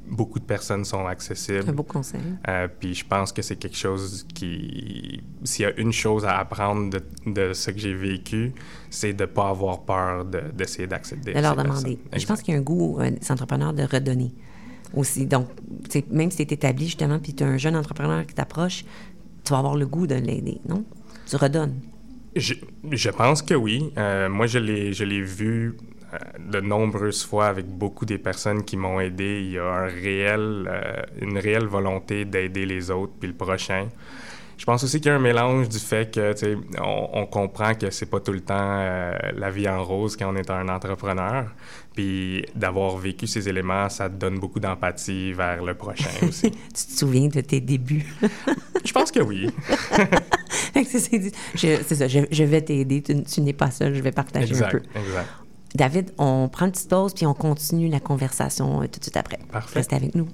beaucoup de personnes sont accessibles. Un beau conseil. Euh, puis je pense que c'est quelque chose qui... S'il y a une chose à apprendre de, de ce que j'ai vécu, c'est de ne pas avoir peur d'essayer d'accéder de leur demander. Je pense qu'il y a un goût euh, des entrepreneurs de redonner aussi. Donc, même si tu es établi justement, puis tu as un jeune entrepreneur qui t'approche, tu vas avoir le goût de l'aider, non? Tu redonnes. Je, je pense que oui. Euh, moi, je l'ai vu de nombreuses fois avec beaucoup des personnes qui m'ont aidé. Il y a un réel, euh, une réelle volonté d'aider les autres puis le prochain. Je pense aussi qu'il y a un mélange du fait que, on, on, comprend que c'est pas tout le temps euh, la vie en rose quand on est un entrepreneur. Puis d'avoir vécu ces éléments, ça te donne beaucoup d'empathie vers le prochain <laughs> aussi. tu te souviens de tes débuts? je pense que oui. <laughs> c'est ça, je, je vais t'aider. Tu, n'es pas seul, je vais partager un peu. Exact. David, on prend une petite pause puis on continue la conversation euh, tout de suite après. Parfait. Restez avec nous.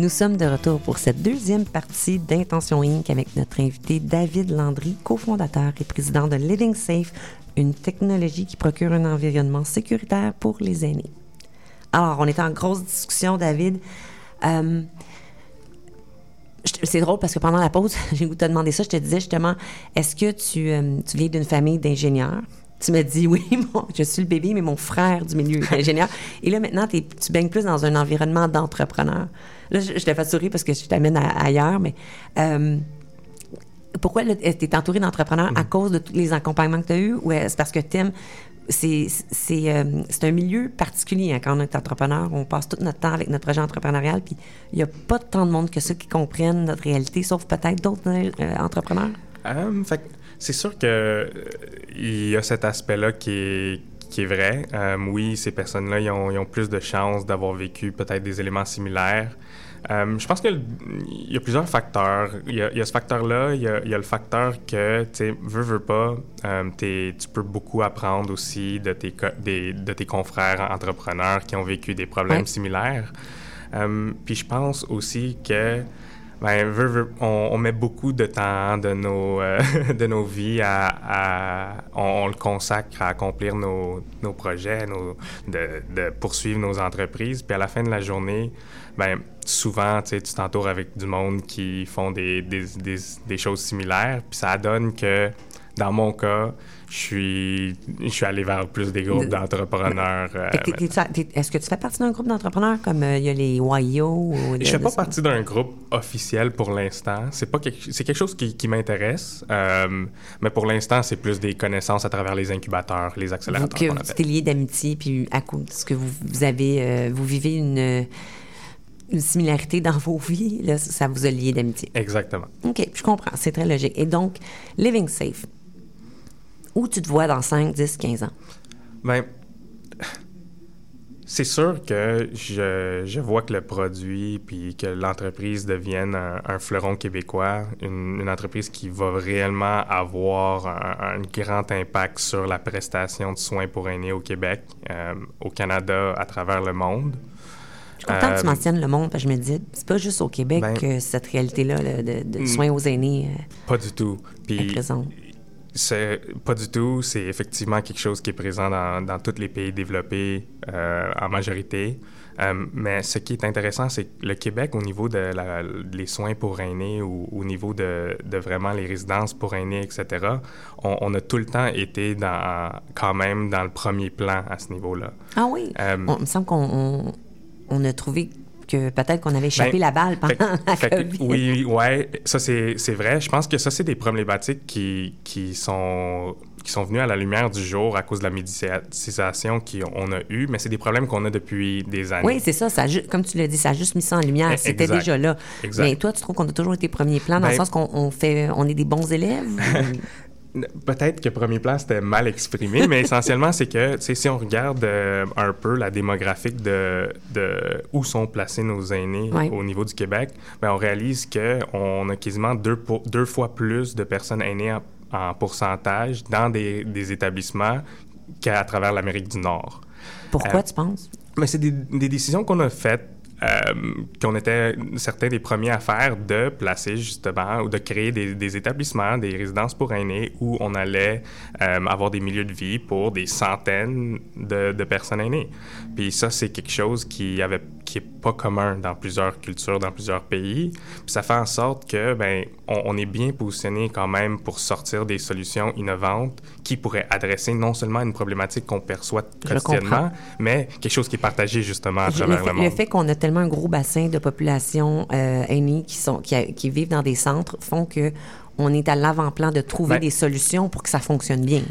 Nous sommes de retour pour cette deuxième partie d'Intention Inc. avec notre invité David Landry, cofondateur et président de Living Safe, une technologie qui procure un environnement sécuritaire pour les aînés. Alors, on est en grosse discussion, David. Euh, c'est drôle parce que pendant la pause, <laughs> j'ai goûté te demander ça. Je te disais justement, est-ce que tu, euh, viens d'une famille d'ingénieurs? Tu m'as dit <laughs> oui, je suis le bébé, mais mon frère du milieu est ingénieur. Et là, maintenant, tu baignes plus dans un environnement d'entrepreneur. Là, je, t'ai fait sourire parce que je t'amène ailleurs, mais euh, pourquoi tu es entouré d'entrepreneurs à mm. cause de tous les accompagnements que tu as eus ou est-ce parce que tu aimes c'est euh, c'est un milieu particulier hein, quand on est entrepreneur. On passe tout notre temps avec notre projet entrepreneurial, puis il n'y a pas tant de monde que ceux qui comprennent notre réalité, sauf peut-être d'autres euh, entrepreneurs? c'est sûr que il y a cet aspect-là qui est, qui est vrai. oui, ces personnes-là, ils ont, ils ont, plus de chances d'avoir vécu peut-être des éléments similaires. Euh, je pense qu'il y a plusieurs facteurs. Il y a, ce facteur-là, il, y a, le facteur que, tu sais, veux, veux pas, euh, tu peux beaucoup apprendre aussi de tes, de tes confrères entrepreneurs qui ont vécu des problèmes similaires. Euh, puis je pense aussi que Ben, on, met beaucoup de temps de nos, <laughs> de nos vies à... on, le consacre à accomplir nos, nos projets, nos, de, de, poursuivre nos entreprises. Puis à la fin de la journée, ben, souvent, tu t'entoures avec du monde qui font des, des, des, des choses similaires. Puis ça donne que, dans mon cas, je suis, je suis allé vers plus des groupes d'entrepreneurs. Euh, est-ce que tu fais partie d'un groupe d'entrepreneurs comme euh, il y a les YO? je ne fais pas partie d'un groupe officiel pour l'instant. C'est quelque, quelque chose qui, qui m'intéresse, euh, mais pour l'instant, c'est plus des connaissances à travers les incubateurs, les accélérateurs. Donc, tu es lié d'amitié, puis à cause de ce que vous, vous avez, vous vivez une une similarité dans vos vies, là, ça vous a lié d'amitié. Exactement. OK, je comprends. C'est très logique. Et donc, Living Safe, où tu te vois dans 5, 10, 15 ans? Bien, c'est sûr que je, je, vois que le produit puis que l'entreprise devienne un, fleuron québécois, une, entreprise qui va réellement avoir un, grand impact sur la prestation de soins pour aînés au Québec, euh, au Canada, à travers le monde. Je suis contente que tu euh, mentionnes le monde, parce que je me dis, c'est pas juste au Québec ben, que cette réalité-là de, de, soins aux aînés. Euh, pas du tout. Puis, c'est pas du tout. C'est effectivement quelque chose qui est présent dans, dans tous les pays développés euh, en majorité. Euh, mais ce qui est intéressant, c'est que le Québec, au niveau de la, les soins pour aînés ou au niveau de, de, vraiment les résidences pour aînés, etc., on, on, a tout le temps été dans, quand même dans le premier plan à ce niveau-là. Ah oui? Euh, on, il me semble qu'on on a trouvé que peut-être qu'on avait échappé ben, la balle pendant la COVID. Oui, ouais, ça c'est vrai. Je pense que ça, c'est des problématiques qui, qui sont qui sont venues à la lumière du jour à cause de la médiatisation qu'on a eue, mais c'est des problèmes qu'on a depuis des années. Oui, c'est ça, ça. Comme tu l'as dit, ça a juste mis ça en lumière. C'était déjà là. Mais toi, tu trouves qu'on a toujours été premier plan dans le ben sens qu'on fait, on est des bons élèves? <laughs> Peut-être que premier plan, c'était mal exprimé, <laughs> mais essentiellement, c'est que si on regarde euh, un peu la démographique de, de, où sont placés nos aînés au niveau du Québec, bien, on réalise qu'on a quasiment deux, deux fois plus de personnes aînées en, pourcentage dans des, des établissements qu'à travers l'Amérique du Nord. Pourquoi, euh, tu penses? Mais c'est des, des, décisions qu'on a faites qu'on était certains des premiers à faire de placer justement ou de créer des, des établissements, des résidences pour aînés où on allait euh, avoir des milieux de vie pour des centaines de, de personnes aînées. Puis ça, c'est quelque chose qui avait qui est pas commun dans plusieurs cultures, dans plusieurs pays. Puis ça fait en sorte que ben on, on, est bien positionné quand même pour sortir des solutions innovantes qui pourraient adresser non seulement une problématique qu'on perçoit quotidiennement, mais quelque chose qui est partagé justement à travers le, monde. Le fait qu'on a tellement un gros bassin de population euh, aînée qui, sont, qui, qui, vivent dans des centres font que on est à l'avant-plan de trouver ben des solutions pour que ça fonctionne bien.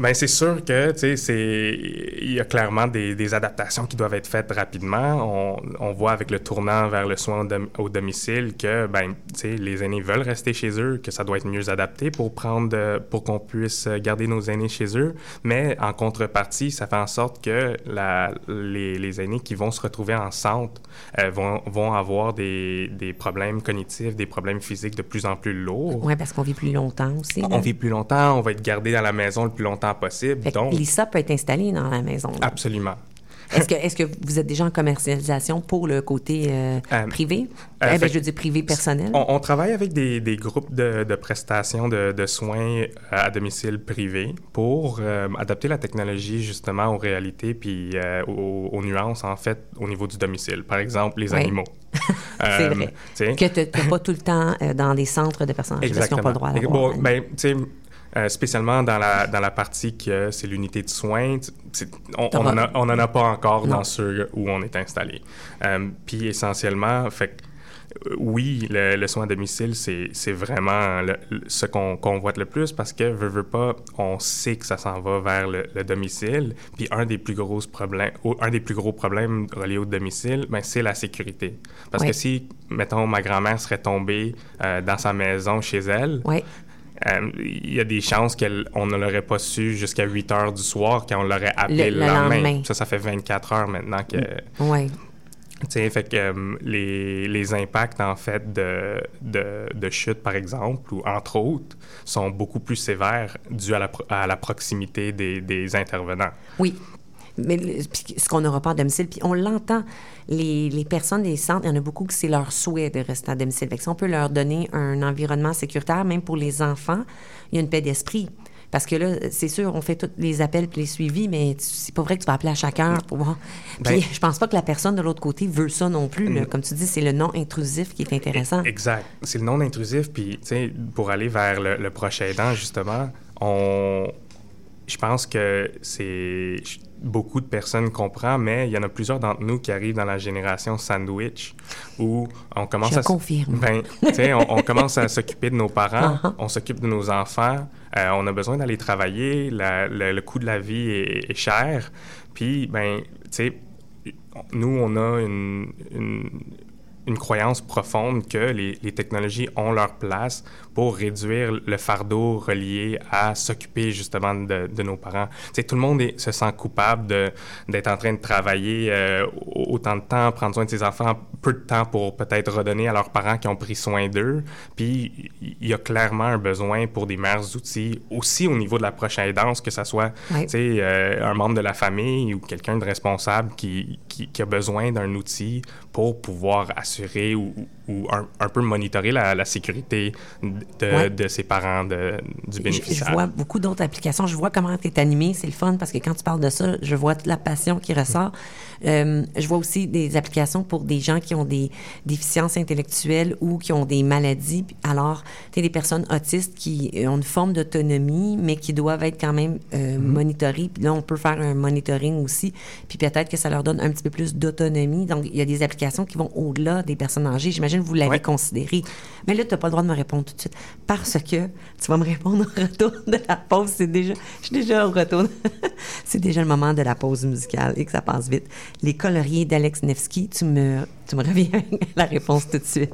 Bien, c'est sûr que, tu sais, il y a clairement des, des, adaptations qui doivent être faites rapidement. On, on voit avec le tournant vers le soin au domicile que, ben, tu sais, les aînés veulent rester chez eux, que ça doit être mieux adapté pour prendre, pour qu'on puisse garder nos aînés chez eux. Mais en contrepartie, ça fait en sorte que la, les, les aînés qui vont se retrouver en centre euh, vont, vont avoir des, des, problèmes cognitifs, des problèmes physiques de plus en plus lourds. Oui, parce qu'on vit plus longtemps aussi. On vit plus longtemps, on va être gardé dans la maison le plus longtemps possible. donc... Lisa peut être installée dans la maison. Absolument. Est-ce que, est que vous êtes déjà en commercialisation pour le côté euh, euh, privé? Euh, eh ben, je veux dire privé personnel. On, travaille avec des, des groupes de, de prestations de, de, soins à domicile privé pour adapter la technologie justement aux réalités puis aux, nuances en fait au niveau du domicile. Par exemple, les animaux. <laughs> C'est vrai. Que tu n'es pas tout le temps dans des centres de personnes qui n'ont pas le droit. Bon, ben, euh, spécialement dans la, dans la partie que c'est l'unité de soins, on n'en a, pas encore dans ceux où on est installé. Euh, puis essentiellement, fait euh, oui, le, soin à domicile, c'est vraiment ce qu'on convoite le plus parce que, veut, veut pas, on sait que ça s'en va vers le, domicile. Puis un des plus gros problèmes, un des plus gros problèmes reliés au domicile, ben, c'est la sécurité. Parce que si, mettons, ma grand-mère serait tombée dans sa maison chez elle, euh, il y a des chances qu'on ne l'aurait pas su jusqu'à 8 heures du soir quand on l'aurait appelé le, lendemain. Ça, ça fait 24 heures maintenant que... Oui. sais, fait que euh, les, les, impacts, en fait, de, de, de, chute, par exemple, ou entre autres, sont beaucoup plus sévères dus à la, à la proximité des, des intervenants. Oui. Mais ce qu'on n'aura pas à domicile. Puis on l'entend, les, les, personnes des centres, il y en a beaucoup que c'est leur souhait de rester à domicile. Fait que si on peut leur donner un environnement sécuritaire, même pour les enfants, il y a une paix d'esprit. Parce que là, c'est sûr, on fait tous les appels et les suivis, mais c'est pas vrai que tu vas appeler à chaque heure pour voir. Puis ben, je pense pas que la personne de l'autre côté veut ça non plus. Mm. Comme tu dis, c'est le non intrusif qui est intéressant. Exact. C'est le non intrusif. Puis, tu sais, pour aller vers le, le prochain aidant, justement, on, je pense que c'est beaucoup de personnes comprennent, mais il y en a plusieurs d'entre nous qui arrivent dans la génération sandwich où on commence Je à confirme. Ben, on, on, commence à s'occuper de nos parents, <laughs> uh-huh. on s'occupe de nos enfants, euh, on a besoin d'aller travailler, le, coût de la vie est, cher, puis ben, tu sais, nous on a une, une croyance profonde que les, les, technologies ont leur place pour réduire le fardeau relié à s'occuper justement de, de, nos parents. Tu tout le monde est, se sent coupable d'être en train de travailler euh, autant de temps, prendre soin de ses enfants, peu de temps pour peut-être redonner à leurs parents qui ont pris soin d'eux. Puis il y a clairement un besoin pour des meilleurs outils, aussi au niveau de la prochaine aidance, que ce soit euh, un membre de la famille ou quelqu'un de responsable qui, qui, qui a besoin d'un outil pour pouvoir assurer ou, ou un, peu monitorer la, la sécurité de, de, ses parents, de, du bénéficiaire. Je, vois beaucoup d'autres applications. Je vois comment tu es animé. C'est le fun parce que quand tu parles de ça, je vois toute la passion qui ressort. Euh, je vois aussi des applications pour des gens qui ont des déficiences intellectuelles ou qui ont des maladies. Alors, tu es des personnes autistes qui ont une forme d'autonomie, mais qui doivent être quand même euh, mm-hmm. monitorées. Puis là, on peut faire un monitoring aussi. Puis peut-être que ça leur donne un petit peu plus d'autonomie. Donc, il y a des applications qui vont au-delà des personnes âgées. J'imagine vous l'avez considéré. Mais là, tu n'as pas le droit de me répondre tout de suite parce que tu vas me répondre au retour de la pause. C'est déjà, je suis déjà au retour. <laughs> C'est déjà le moment de la pause musicale et que ça passe vite. Les coloriers d'Alex Nevsky, tu me, tu me reviens <laughs> la réponse tout de suite.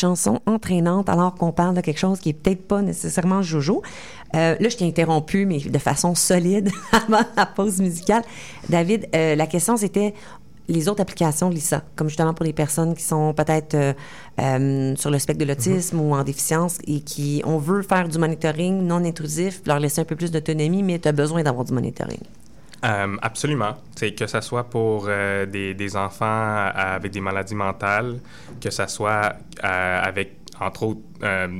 Chanson entraînante alors qu'on parle de quelque chose qui est peut-être pas nécessairement Jojo. Euh, là, je t'ai interrompu, mais de façon solide <laughs> avant la pause musicale. David, euh, la question c'était les autres applications de l'ISA, comme justement pour les personnes qui sont peut-être euh, sur le spectre de l'autisme ou en déficience et qui, on veut faire du monitoring non intrusif, leur laisser un peu plus d'autonomie, mais tu as besoin d'avoir du monitoring. Euh, absolument. Que ce soit pour euh, des, des, enfants avec des maladies mentales, que ce soit euh, avec, entre autres,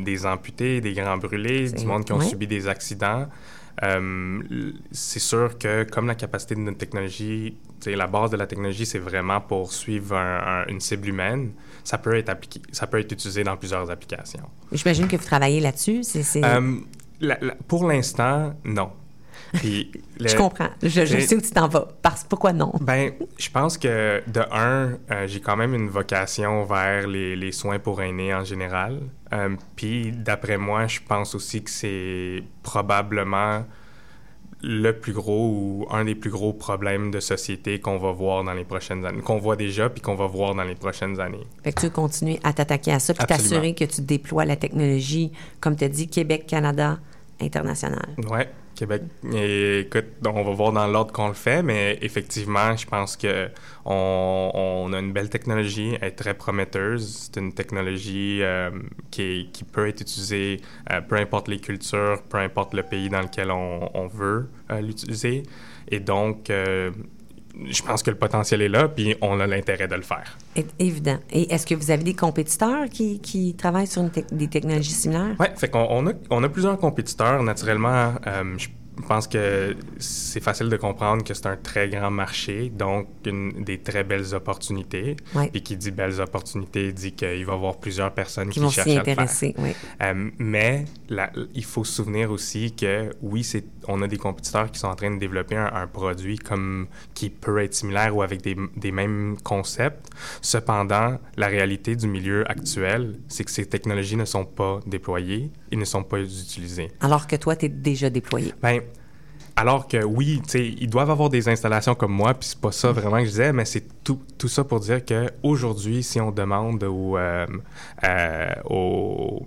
des amputés, des grands brûlés, du monde qui ont subi des accidents. c'est sûr que comme la capacité de notre technologie, la base de la technologie, c'est vraiment pour suivre une cible humaine, ça peut être appliqué, ça peut être utilisé dans plusieurs applications. J'imagine que vous travaillez là-dessus. Pour l'instant, non <laughs> je comprends. Je, sais où tu t'en vas. Parce, pourquoi non? Ben, je pense que, de un, euh, j'ai quand même une vocation vers les, les, soins pour aînés en général. Euh, puis, d'après moi, je pense aussi que c'est probablement le plus gros ou un des plus gros problèmes de société qu'on va voir dans les prochaines années, qu'on voit déjà puis qu'on va voir dans les prochaines années. Fait que tu veux continuer à t'attaquer à ça puis t'assurer que tu déploies la technologie, comme tu as dit, Québec, Canada, international. Oui, Québec. Et, écoute, on va voir dans l'ordre qu'on le fait, mais effectivement, je pense que on, a une belle technologie, elle est très prometteuse. C'est une technologie euh, qui, peut être utilisée euh, peu importe les cultures, peu importe le pays dans lequel on, on veut euh, l'utiliser. Et donc, je pense que le potentiel est là, puis on a l'intérêt de le faire. Évident. Et est-ce que vous avez des compétiteurs qui, qui travaillent sur des technologies similaires? Oui, fait qu'on on a, on a, plusieurs compétiteurs. Naturellement, euh, je pense que c'est facile de comprendre que c'est un très grand marché, donc une, des très belles opportunités. Et qui dit belles opportunités dit qu'il va y avoir plusieurs personnes qui, vont cherchent à le faire. Oui. Euh, mais il faut se souvenir aussi que oui, c'est, on a des compétiteurs qui sont en train de développer un, produit comme qui peut être similaire ou avec des, des mêmes concepts. Cependant, la réalité du milieu actuel, c'est que ces technologies ne sont pas déployées et ne sont pas utilisées. Alors que toi, tu es déjà déployé. Bien, alors que oui, ils doivent avoir des installations comme moi, puis c'est pas ça vraiment que je disais, mais c'est tout, tout, ça pour dire qu'aujourd'hui, si on demande aux, euh, euh, aux,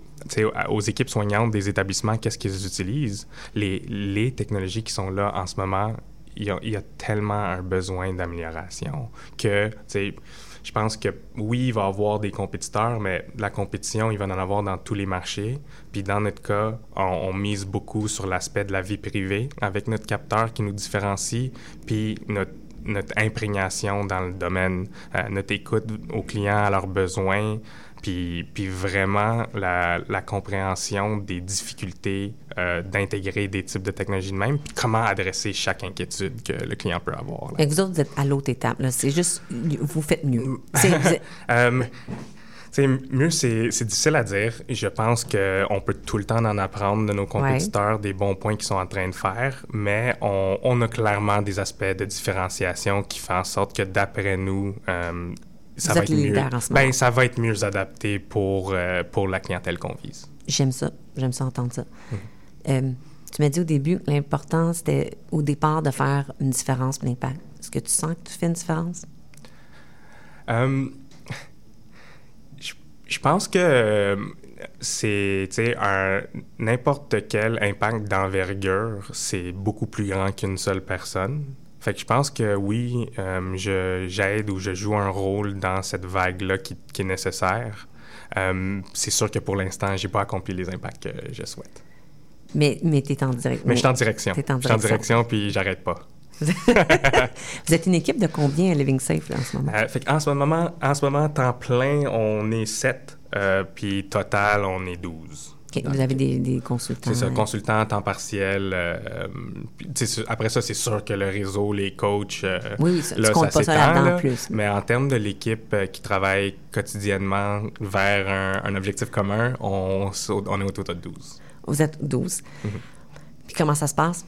aux, équipes soignantes des établissements qu'est-ce qu'ils utilisent, les, technologies qui sont là en ce moment, il y a, tellement un besoin d'amélioration que, je pense que oui, il va y avoir des compétiteurs, mais la compétition, il va en avoir dans tous les marchés. Puis dans notre cas, on, mise beaucoup sur l'aspect de la vie privée avec notre capteur qui nous différencie, puis notre notre imprégnation dans le domaine, euh, notre écoute aux clients, à leurs besoins, puis, puis vraiment la, la, compréhension des difficultés euh, d'intégrer des types de technologies de même, puis comment adresser chaque inquiétude que le client peut avoir. Là. vous autres, vous êtes à l'autre étape. C'est juste, vous faites mieux. <laughs> euh, mieux, c'est difficile à dire. Je pense qu'on peut tout le temps en apprendre de nos compétiteurs des bons points qu'ils sont en train de faire, mais on, on, a clairement des aspects de différenciation qui font en sorte que, d'après nous, euh, ça va être mieux. Ben, ça va être mieux adapté pour, euh, pour la clientèle qu'on vise. J'aime ça. J'aime ça entendre ça. Mhm. Euh, tu m'as dit au début que l'important, c'était au départ de faire une différence pour l'impact. Est-ce que tu sens que tu fais une différence? Je pense que euh, c'est, n'importe quel impact d'envergure, c'est beaucoup plus grand qu'une seule personne. Fait que je pense que oui, euh, je, j'aide ou je joue un rôle dans cette vague-là qui, est nécessaire. Euh, c'est sûr que pour l'instant, j'ai pas accompli les impacts que je souhaite. Mais, mais tu es en direction. Mais je suis en direction. Je suis en direction, puis j'arrête pas. <laughs> Vous êtes une équipe de combien à Living Safe en ce moment? Euh, en, ce moment en ce moment, temps plein, on est 7, euh, puis total, on est 12. Vous avez des, des consultants. C'est ça, consultants, temps partiel. Euh, après ça, c'est sûr que le réseau, les coachs, oui, ça, là, ça, pas ça plus. Mais en termes de l'équipe qui travaille quotidiennement vers un, objectif commun, on, on est autour de 12. Vous êtes 12. Mm-hmm. Puis comment ça se passe?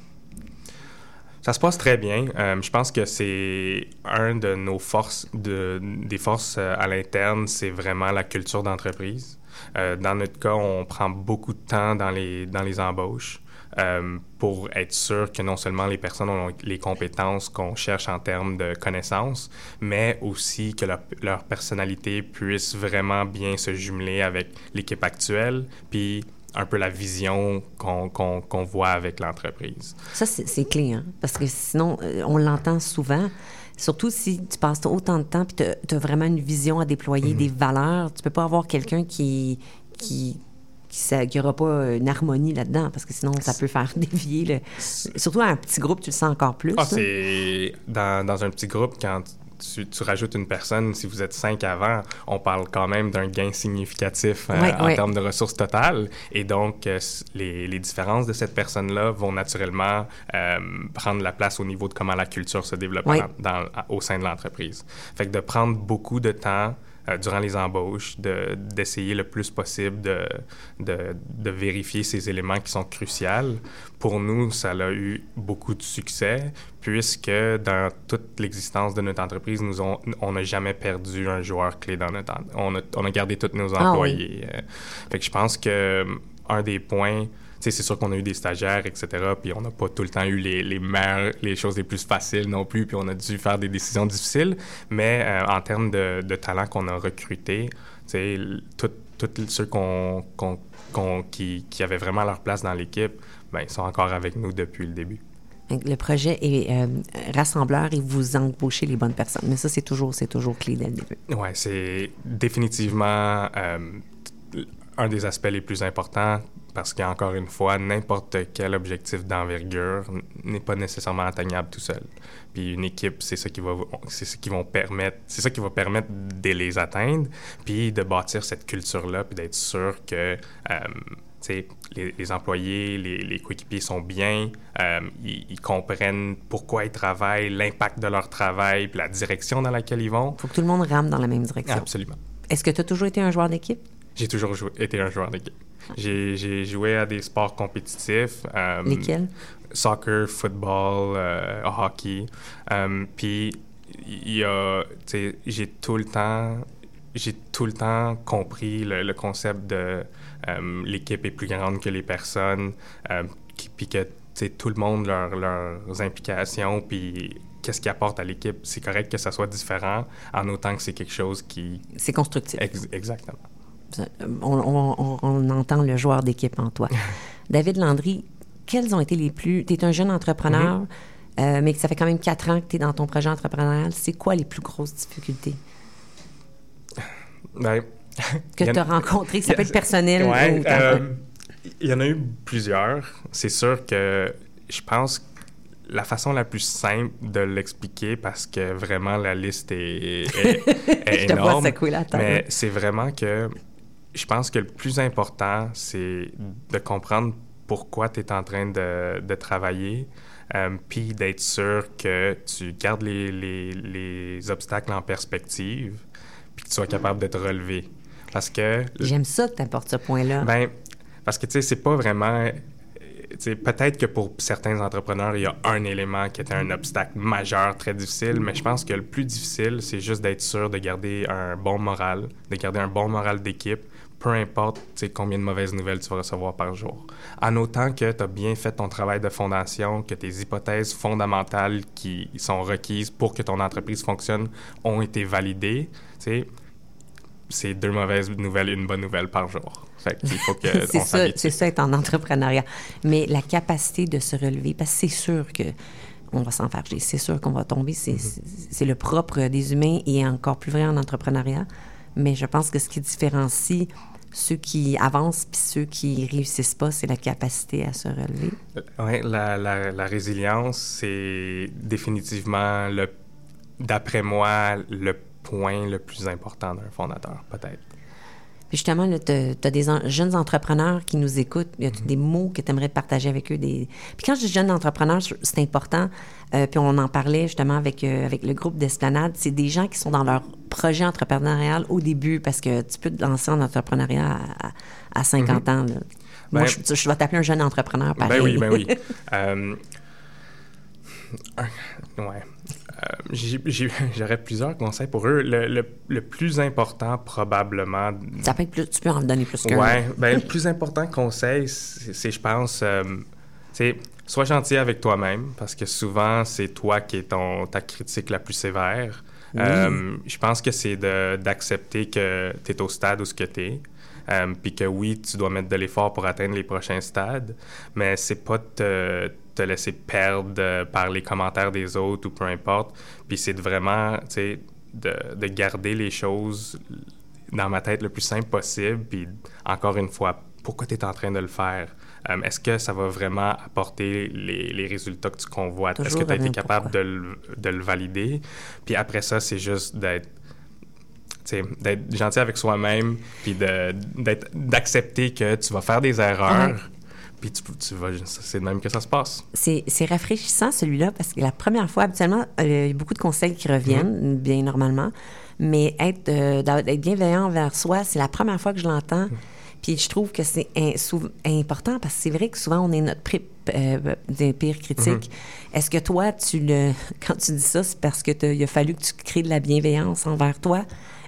Ça se passe très bien. Euh, je pense que c'est un de nos forces, de, des forces euh, à l'interne, c'est vraiment la culture d'entreprise. Dans notre cas, on prend beaucoup de temps dans les, dans les embauches. Euh, pour être sûr que non seulement les personnes ont les compétences qu'on cherche en termes de connaissances, mais aussi que leur, personnalité puisse vraiment bien se jumeler avec l'équipe actuelle, puis un peu la vision qu'on voit avec l'entreprise. Ça, c'est clé, hein? parce que sinon, euh, on l'entend souvent. Surtout si tu passes autant de temps puis tu as, vraiment une vision à déployer, mm-hmm. des valeurs. Tu peux pas avoir quelqu'un qui, qui, qu'il n'y aura pas une harmonie là-dedans, parce que sinon, ça peut faire <laughs> dévier. Le... Surtout à un petit groupe, tu le sens encore plus. Ah, c'est... Dans, dans, un petit groupe, quand tu, tu, rajoutes une personne, si vous êtes cinq avant, on parle quand même d'un gain significatif euh, en termes de ressources totales. Et donc, euh, les, les, différences de cette personne-là vont naturellement euh, prendre la place au niveau de comment la culture se développe dans, au sein de l'entreprise. Fait que de prendre beaucoup de temps euh, durant les embauches, d'essayer le plus possible de, de, de, vérifier ces éléments qui sont cruciaux. Pour nous, ça a eu beaucoup de succès puisque dans toute l'existence de notre entreprise, nous on n'a jamais perdu un joueur clé dans notre... On a, on a gardé tous nos ah employés. Euh. fait que je pense que un des points c'est sûr qu'on a eu des stagiaires, etc., puis on n'a pas tout le temps eu les, les meilleures, les choses les plus faciles non plus, puis on a dû faire des décisions difficiles. Mais euh, en termes de, de talent qu'on a recruté, tous ceux qu'on, qui, qui, avaient vraiment leur place dans l'équipe, ben, ils sont encore avec nous depuis le début. Le projet est euh, rassembleur et vous embauchez les bonnes personnes. Mais ça, c'est toujours, c'est toujours clé dès le début. Oui, c'est définitivement euh, un des aspects les plus importants parce qu'encore une fois, n'importe quel objectif d'envergure n'est pas nécessairement atteignable tout seul. Puis une équipe, c'est ça qui va, c'est ce qui vont permettre, c'est ça qui va permettre de les atteindre, puis de bâtir cette culture-là, puis d'être sûr que euh, les, les, employés, les, les coéquipiers sont bien, euh, ils, comprennent pourquoi ils travaillent, l'impact de leur travail, puis la direction dans laquelle ils vont. Il faut que tout le monde rame dans la même direction. Absolument. Est-ce que tu as toujours été un joueur d'équipe? J'ai toujours été un joueur d'équipe. J'ai joué à des sports compétitifs. Euh, Lesquels? Soccer, football, euh, hockey. Euh, puis, il y a, j'ai tout le temps, j'ai tout le temps compris le, concept de l'équipe est plus grande que les personnes, puis que tout le monde, leur, leurs implications, puis qu'est-ce qu'ils apporte à l'équipe. C'est correct que ça soit différent, en autant que c'est quelque chose qui... C'est constructif. exactement on, entend le joueur d'équipe en toi. <laughs> David Landry, quels ont été les plus... Tu es un jeune entrepreneur, mm-hmm. euh, mais que ça fait quand même quatre ans que tu es dans ton projet entrepreneurial. C'est quoi les plus grosses difficultés? Ben, que tu as rencontrées, ça peut être personnel ou... Euh, il y en a eu plusieurs. C'est sûr que je pense que la façon la plus simple de l'expliquer, parce que vraiment la liste est, <laughs> énorme, mais c'est vraiment que je pense que le plus important, c'est de comprendre pourquoi tu es en train de, de travailler, euh, puis d'être sûr que tu gardes les, les, les, obstacles en perspective, puis que tu sois capable de te relever. Parce que... J'aime ça que tu apportes ce point-là. Ben, parce que, tu sais, c'est pas vraiment... Peut-être que pour certains entrepreneurs, il y a un élément qui était un obstacle majeur, très difficile, mais je pense que le plus difficile, c'est juste d'être sûr de garder un bon moral, de garder un bon moral d'équipe, peu importe combien de mauvaises nouvelles tu vas recevoir par jour. En autant que tu as bien fait ton travail de fondation, que tes hypothèses fondamentales qui sont requises pour que ton entreprise fonctionne ont été validées, c'est deux mauvaises nouvelles, une bonne nouvelle par jour. il faut que <laughs> c'est ça, c'est ça être en entrepreneuriat. Mais la capacité de se relever, parce que c'est sûr que on va s'enfarger, c'est sûr qu'on va tomber, c'est le propre des humains et encore plus vrai en entrepreneuriat. Mais je pense que ce qui différencie ceux qui avancent puis ceux qui réussissent pas, c'est la capacité à se relever. Oui, la, la, la, résilience, c'est définitivement, d'après moi, le point le plus important d'un fondateur, peut-être. Puis justement, tu as, des jeunes entrepreneurs qui nous écoutent. Il y a mm-hmm. des mots que tu aimerais partager avec eux? Des... Puis quand je dis jeunes entrepreneurs, c'est important. Euh, puis on en parlait justement avec, euh, avec le groupe d'Esplanade. C'est des gens qui sont dans leur projet entrepreneurial au début parce que tu peux te lancer en entrepreneuriat à, 50 mm-hmm. ans. Moi, ben je, je, vais t'appeler un jeune entrepreneur, pareil. Ben oui, ben <laughs> oui. euh, ouais. <laughs> J'aurais plusieurs conseils pour eux. Le, le, plus important, probablement. Ça peut être plus, tu peux en donner plus qu'un. Oui. Ben, le plus important conseil, c'est, je pense, c'est euh, sois gentil avec toi-même, parce que souvent, c'est toi qui es ton, ta critique la plus sévère. Euh, je pense que c'est d'accepter que tu es au stade où ce que tu es. Euh, puis que oui, tu dois mettre de l'effort pour atteindre les prochains stades, mais c'est pas te, te laisser perdre par les commentaires des autres ou peu importe. Puis c'est de vraiment, tu sais, de, de, garder les choses dans ma tête le plus simple possible. Puis encore une fois, pourquoi tu es en train de le faire? Euh, est-ce que ça va vraiment apporter les, les résultats que tu convoites? Est-ce que tu as été capable de le, de le, valider? Puis après ça, c'est juste d'être d'être gentil avec soi-même, puis d'accepter que tu vas faire des erreurs. Puis tu, tu c'est de même que ça se passe. C'est rafraîchissant celui-là parce que la première fois, habituellement, euh, il y a beaucoup de conseils qui reviennent, mm-hmm. bien normalement, mais être, euh, être bienveillant envers soi, c'est la première fois que je l'entends. Mm. Puis je trouve que c'est important parce que c'est vrai que souvent on est notre euh, pire critique. Mm-hmm. Est-ce que toi, tu le, <laughs> quand tu dis ça, c'est parce que il a fallu que tu crées de la bienveillance envers toi?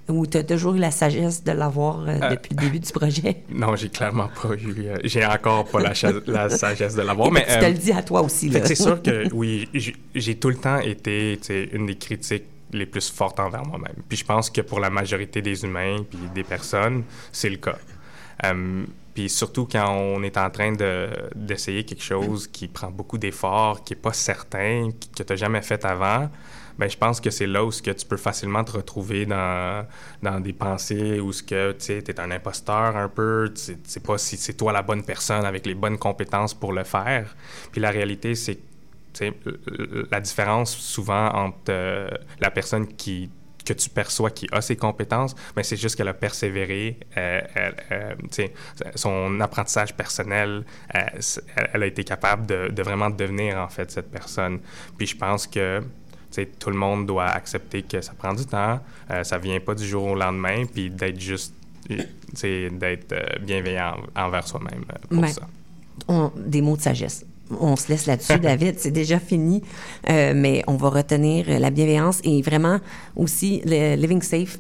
Ou tu as toujours eu la sagesse de l'avoir euh, euh, depuis le début du projet? <laughs> Non, j'ai clairement pas eu. Euh, j'ai encore pas la, la, sagesse de l'avoir. mais tu te le dis à toi aussi. C'est sûr que <laughs> oui, j'ai tout le temps été une des critiques les plus fortes envers moi-même. Puis je pense que pour la majorité des humains puis des personnes, c'est le cas. puis surtout quand on est en train d'essayer quelque chose qui prend beaucoup d'efforts, qui n'est pas certain, que tu n'as jamais fait avant, ben je pense que c'est là où ce que tu peux facilement te retrouver dans, dans des pensées où ce que tu es un imposteur un peu, tu sais pas si c'est toi la bonne personne avec les bonnes compétences pour le faire. Puis la réalité, c'est la différence souvent entre euh, la personne qui que tu perçois qui a ses compétences, mais c'est juste qu'elle a persévéré, euh, euh, son apprentissage personnel, elle, a été capable de, de, vraiment devenir en fait cette personne. Puis je pense que tout le monde doit accepter que ça prend du temps, euh, ça vient pas du jour au lendemain, puis d'être juste, d'être euh, bienveillant envers soi-même euh, pour ben, ça. des mots de sagesse. On se laisse là-dessus, <laughs> David. C'est déjà fini, mais on va retenir la bienveillance et vraiment aussi le Living Safe.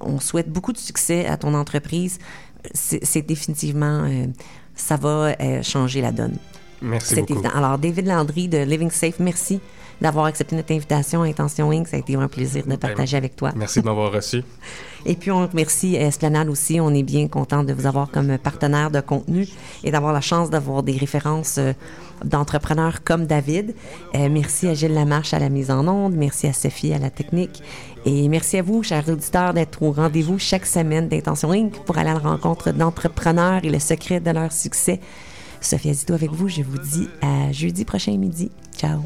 on souhaite beaucoup de succès à ton entreprise. C'est définitivement, ça va changer la donne. Merci beaucoup. Évident. Alors, David Landry de Living Safe, merci d'avoir accepté notre invitation à Intention Inc. Ça a été un plaisir de ben, partager avec toi. Merci de m'avoir reçu. <laughs> Et puis, on remercie Esplanade aussi. On est bien content de vous avoir comme partenaire de contenu et d'avoir la chance d'avoir des références euh, d'entrepreneurs comme David. Euh, merci à Gilles Lamarche à la mise en onde. Merci à Sophie à la technique. Et merci à vous, chers auditeurs, d'être au rendez-vous chaque semaine d'Intention Inc. pour aller à la rencontre d'entrepreneurs et le secret de leur succès. Sophie Azito avec vous. Je vous dis à jeudi prochain midi. Ciao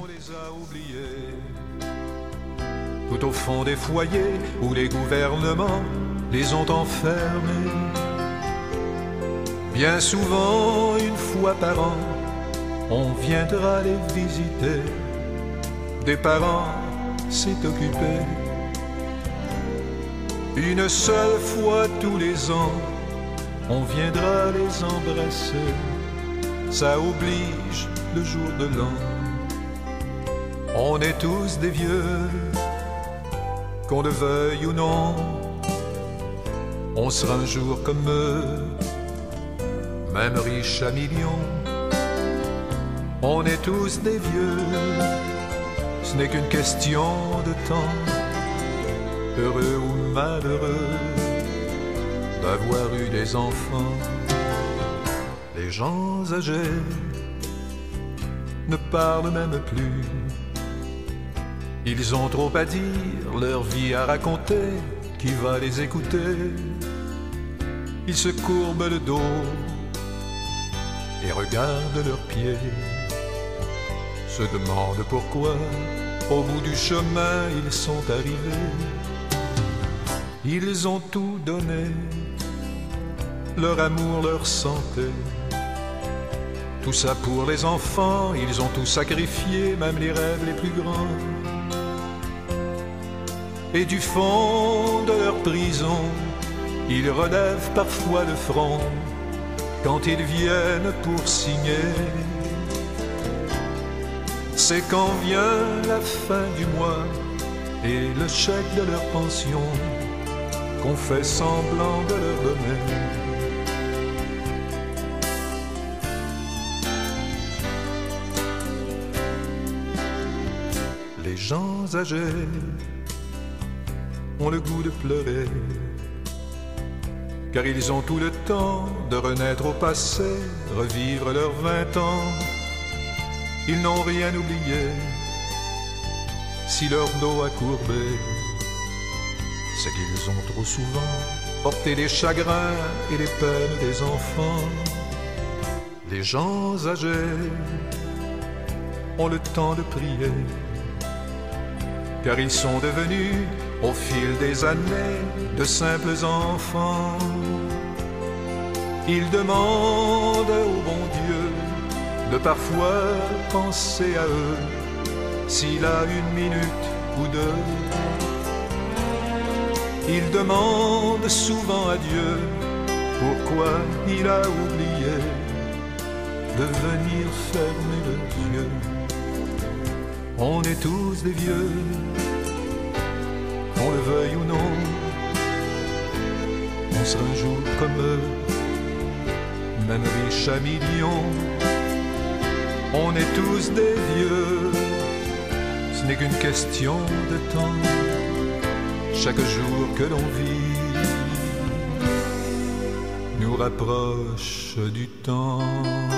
tout au fond des foyers où les gouvernements les ont enfermés. Bien souvent, une fois par an, on viendra les visiter. Des parents s'est occupé. Une seule fois tous les ans, on viendra les embrasser. Ça oblige le jour de l'an. On est tous des vieux qu'on le veuille ou non, on sera un jour comme eux, même riche à millions. On est tous des vieux, ce n'est qu'une question de temps, heureux ou malheureux, d'avoir eu des enfants. Les gens âgés ne parlent même plus ils ont trop à dire, leur vie à raconter, qui va les écouter Ils se courbent le dos et regardent leurs pieds, se demandent pourquoi au bout du chemin ils sont arrivés. Ils ont tout donné, leur amour, leur santé. Tout ça pour les enfants, ils ont tout sacrifié, même les rêves les plus grands et du fond de leur prison, ils relèvent parfois le front quand ils viennent pour signer. c'est quand vient la fin du mois et le chèque de leur pension qu'on fait semblant de leur donner. Les gens âgés ont le goût de pleurer, car ils ont tout le temps de renaître au passé, revivre leurs vingt ans. Ils n'ont rien oublié, si leur dos a courbé, c'est qu'ils ont trop souvent porté les chagrins et les peines des enfants. Les gens âgés ont le temps de prier, car ils sont devenus, au fil des années, de simples enfants. Ils demandent au bon Dieu de parfois penser à eux s'il a une minute ou deux. Il demande souvent à Dieu pourquoi il a oublié de venir fermer les yeux. On est tous des vieux, qu'on le veuille ou non. On sera un jour comme eux, même riche à millions. On est tous des vieux ce n'est qu'une question de temps, chaque jour que l'on vit nous rapproche du temps.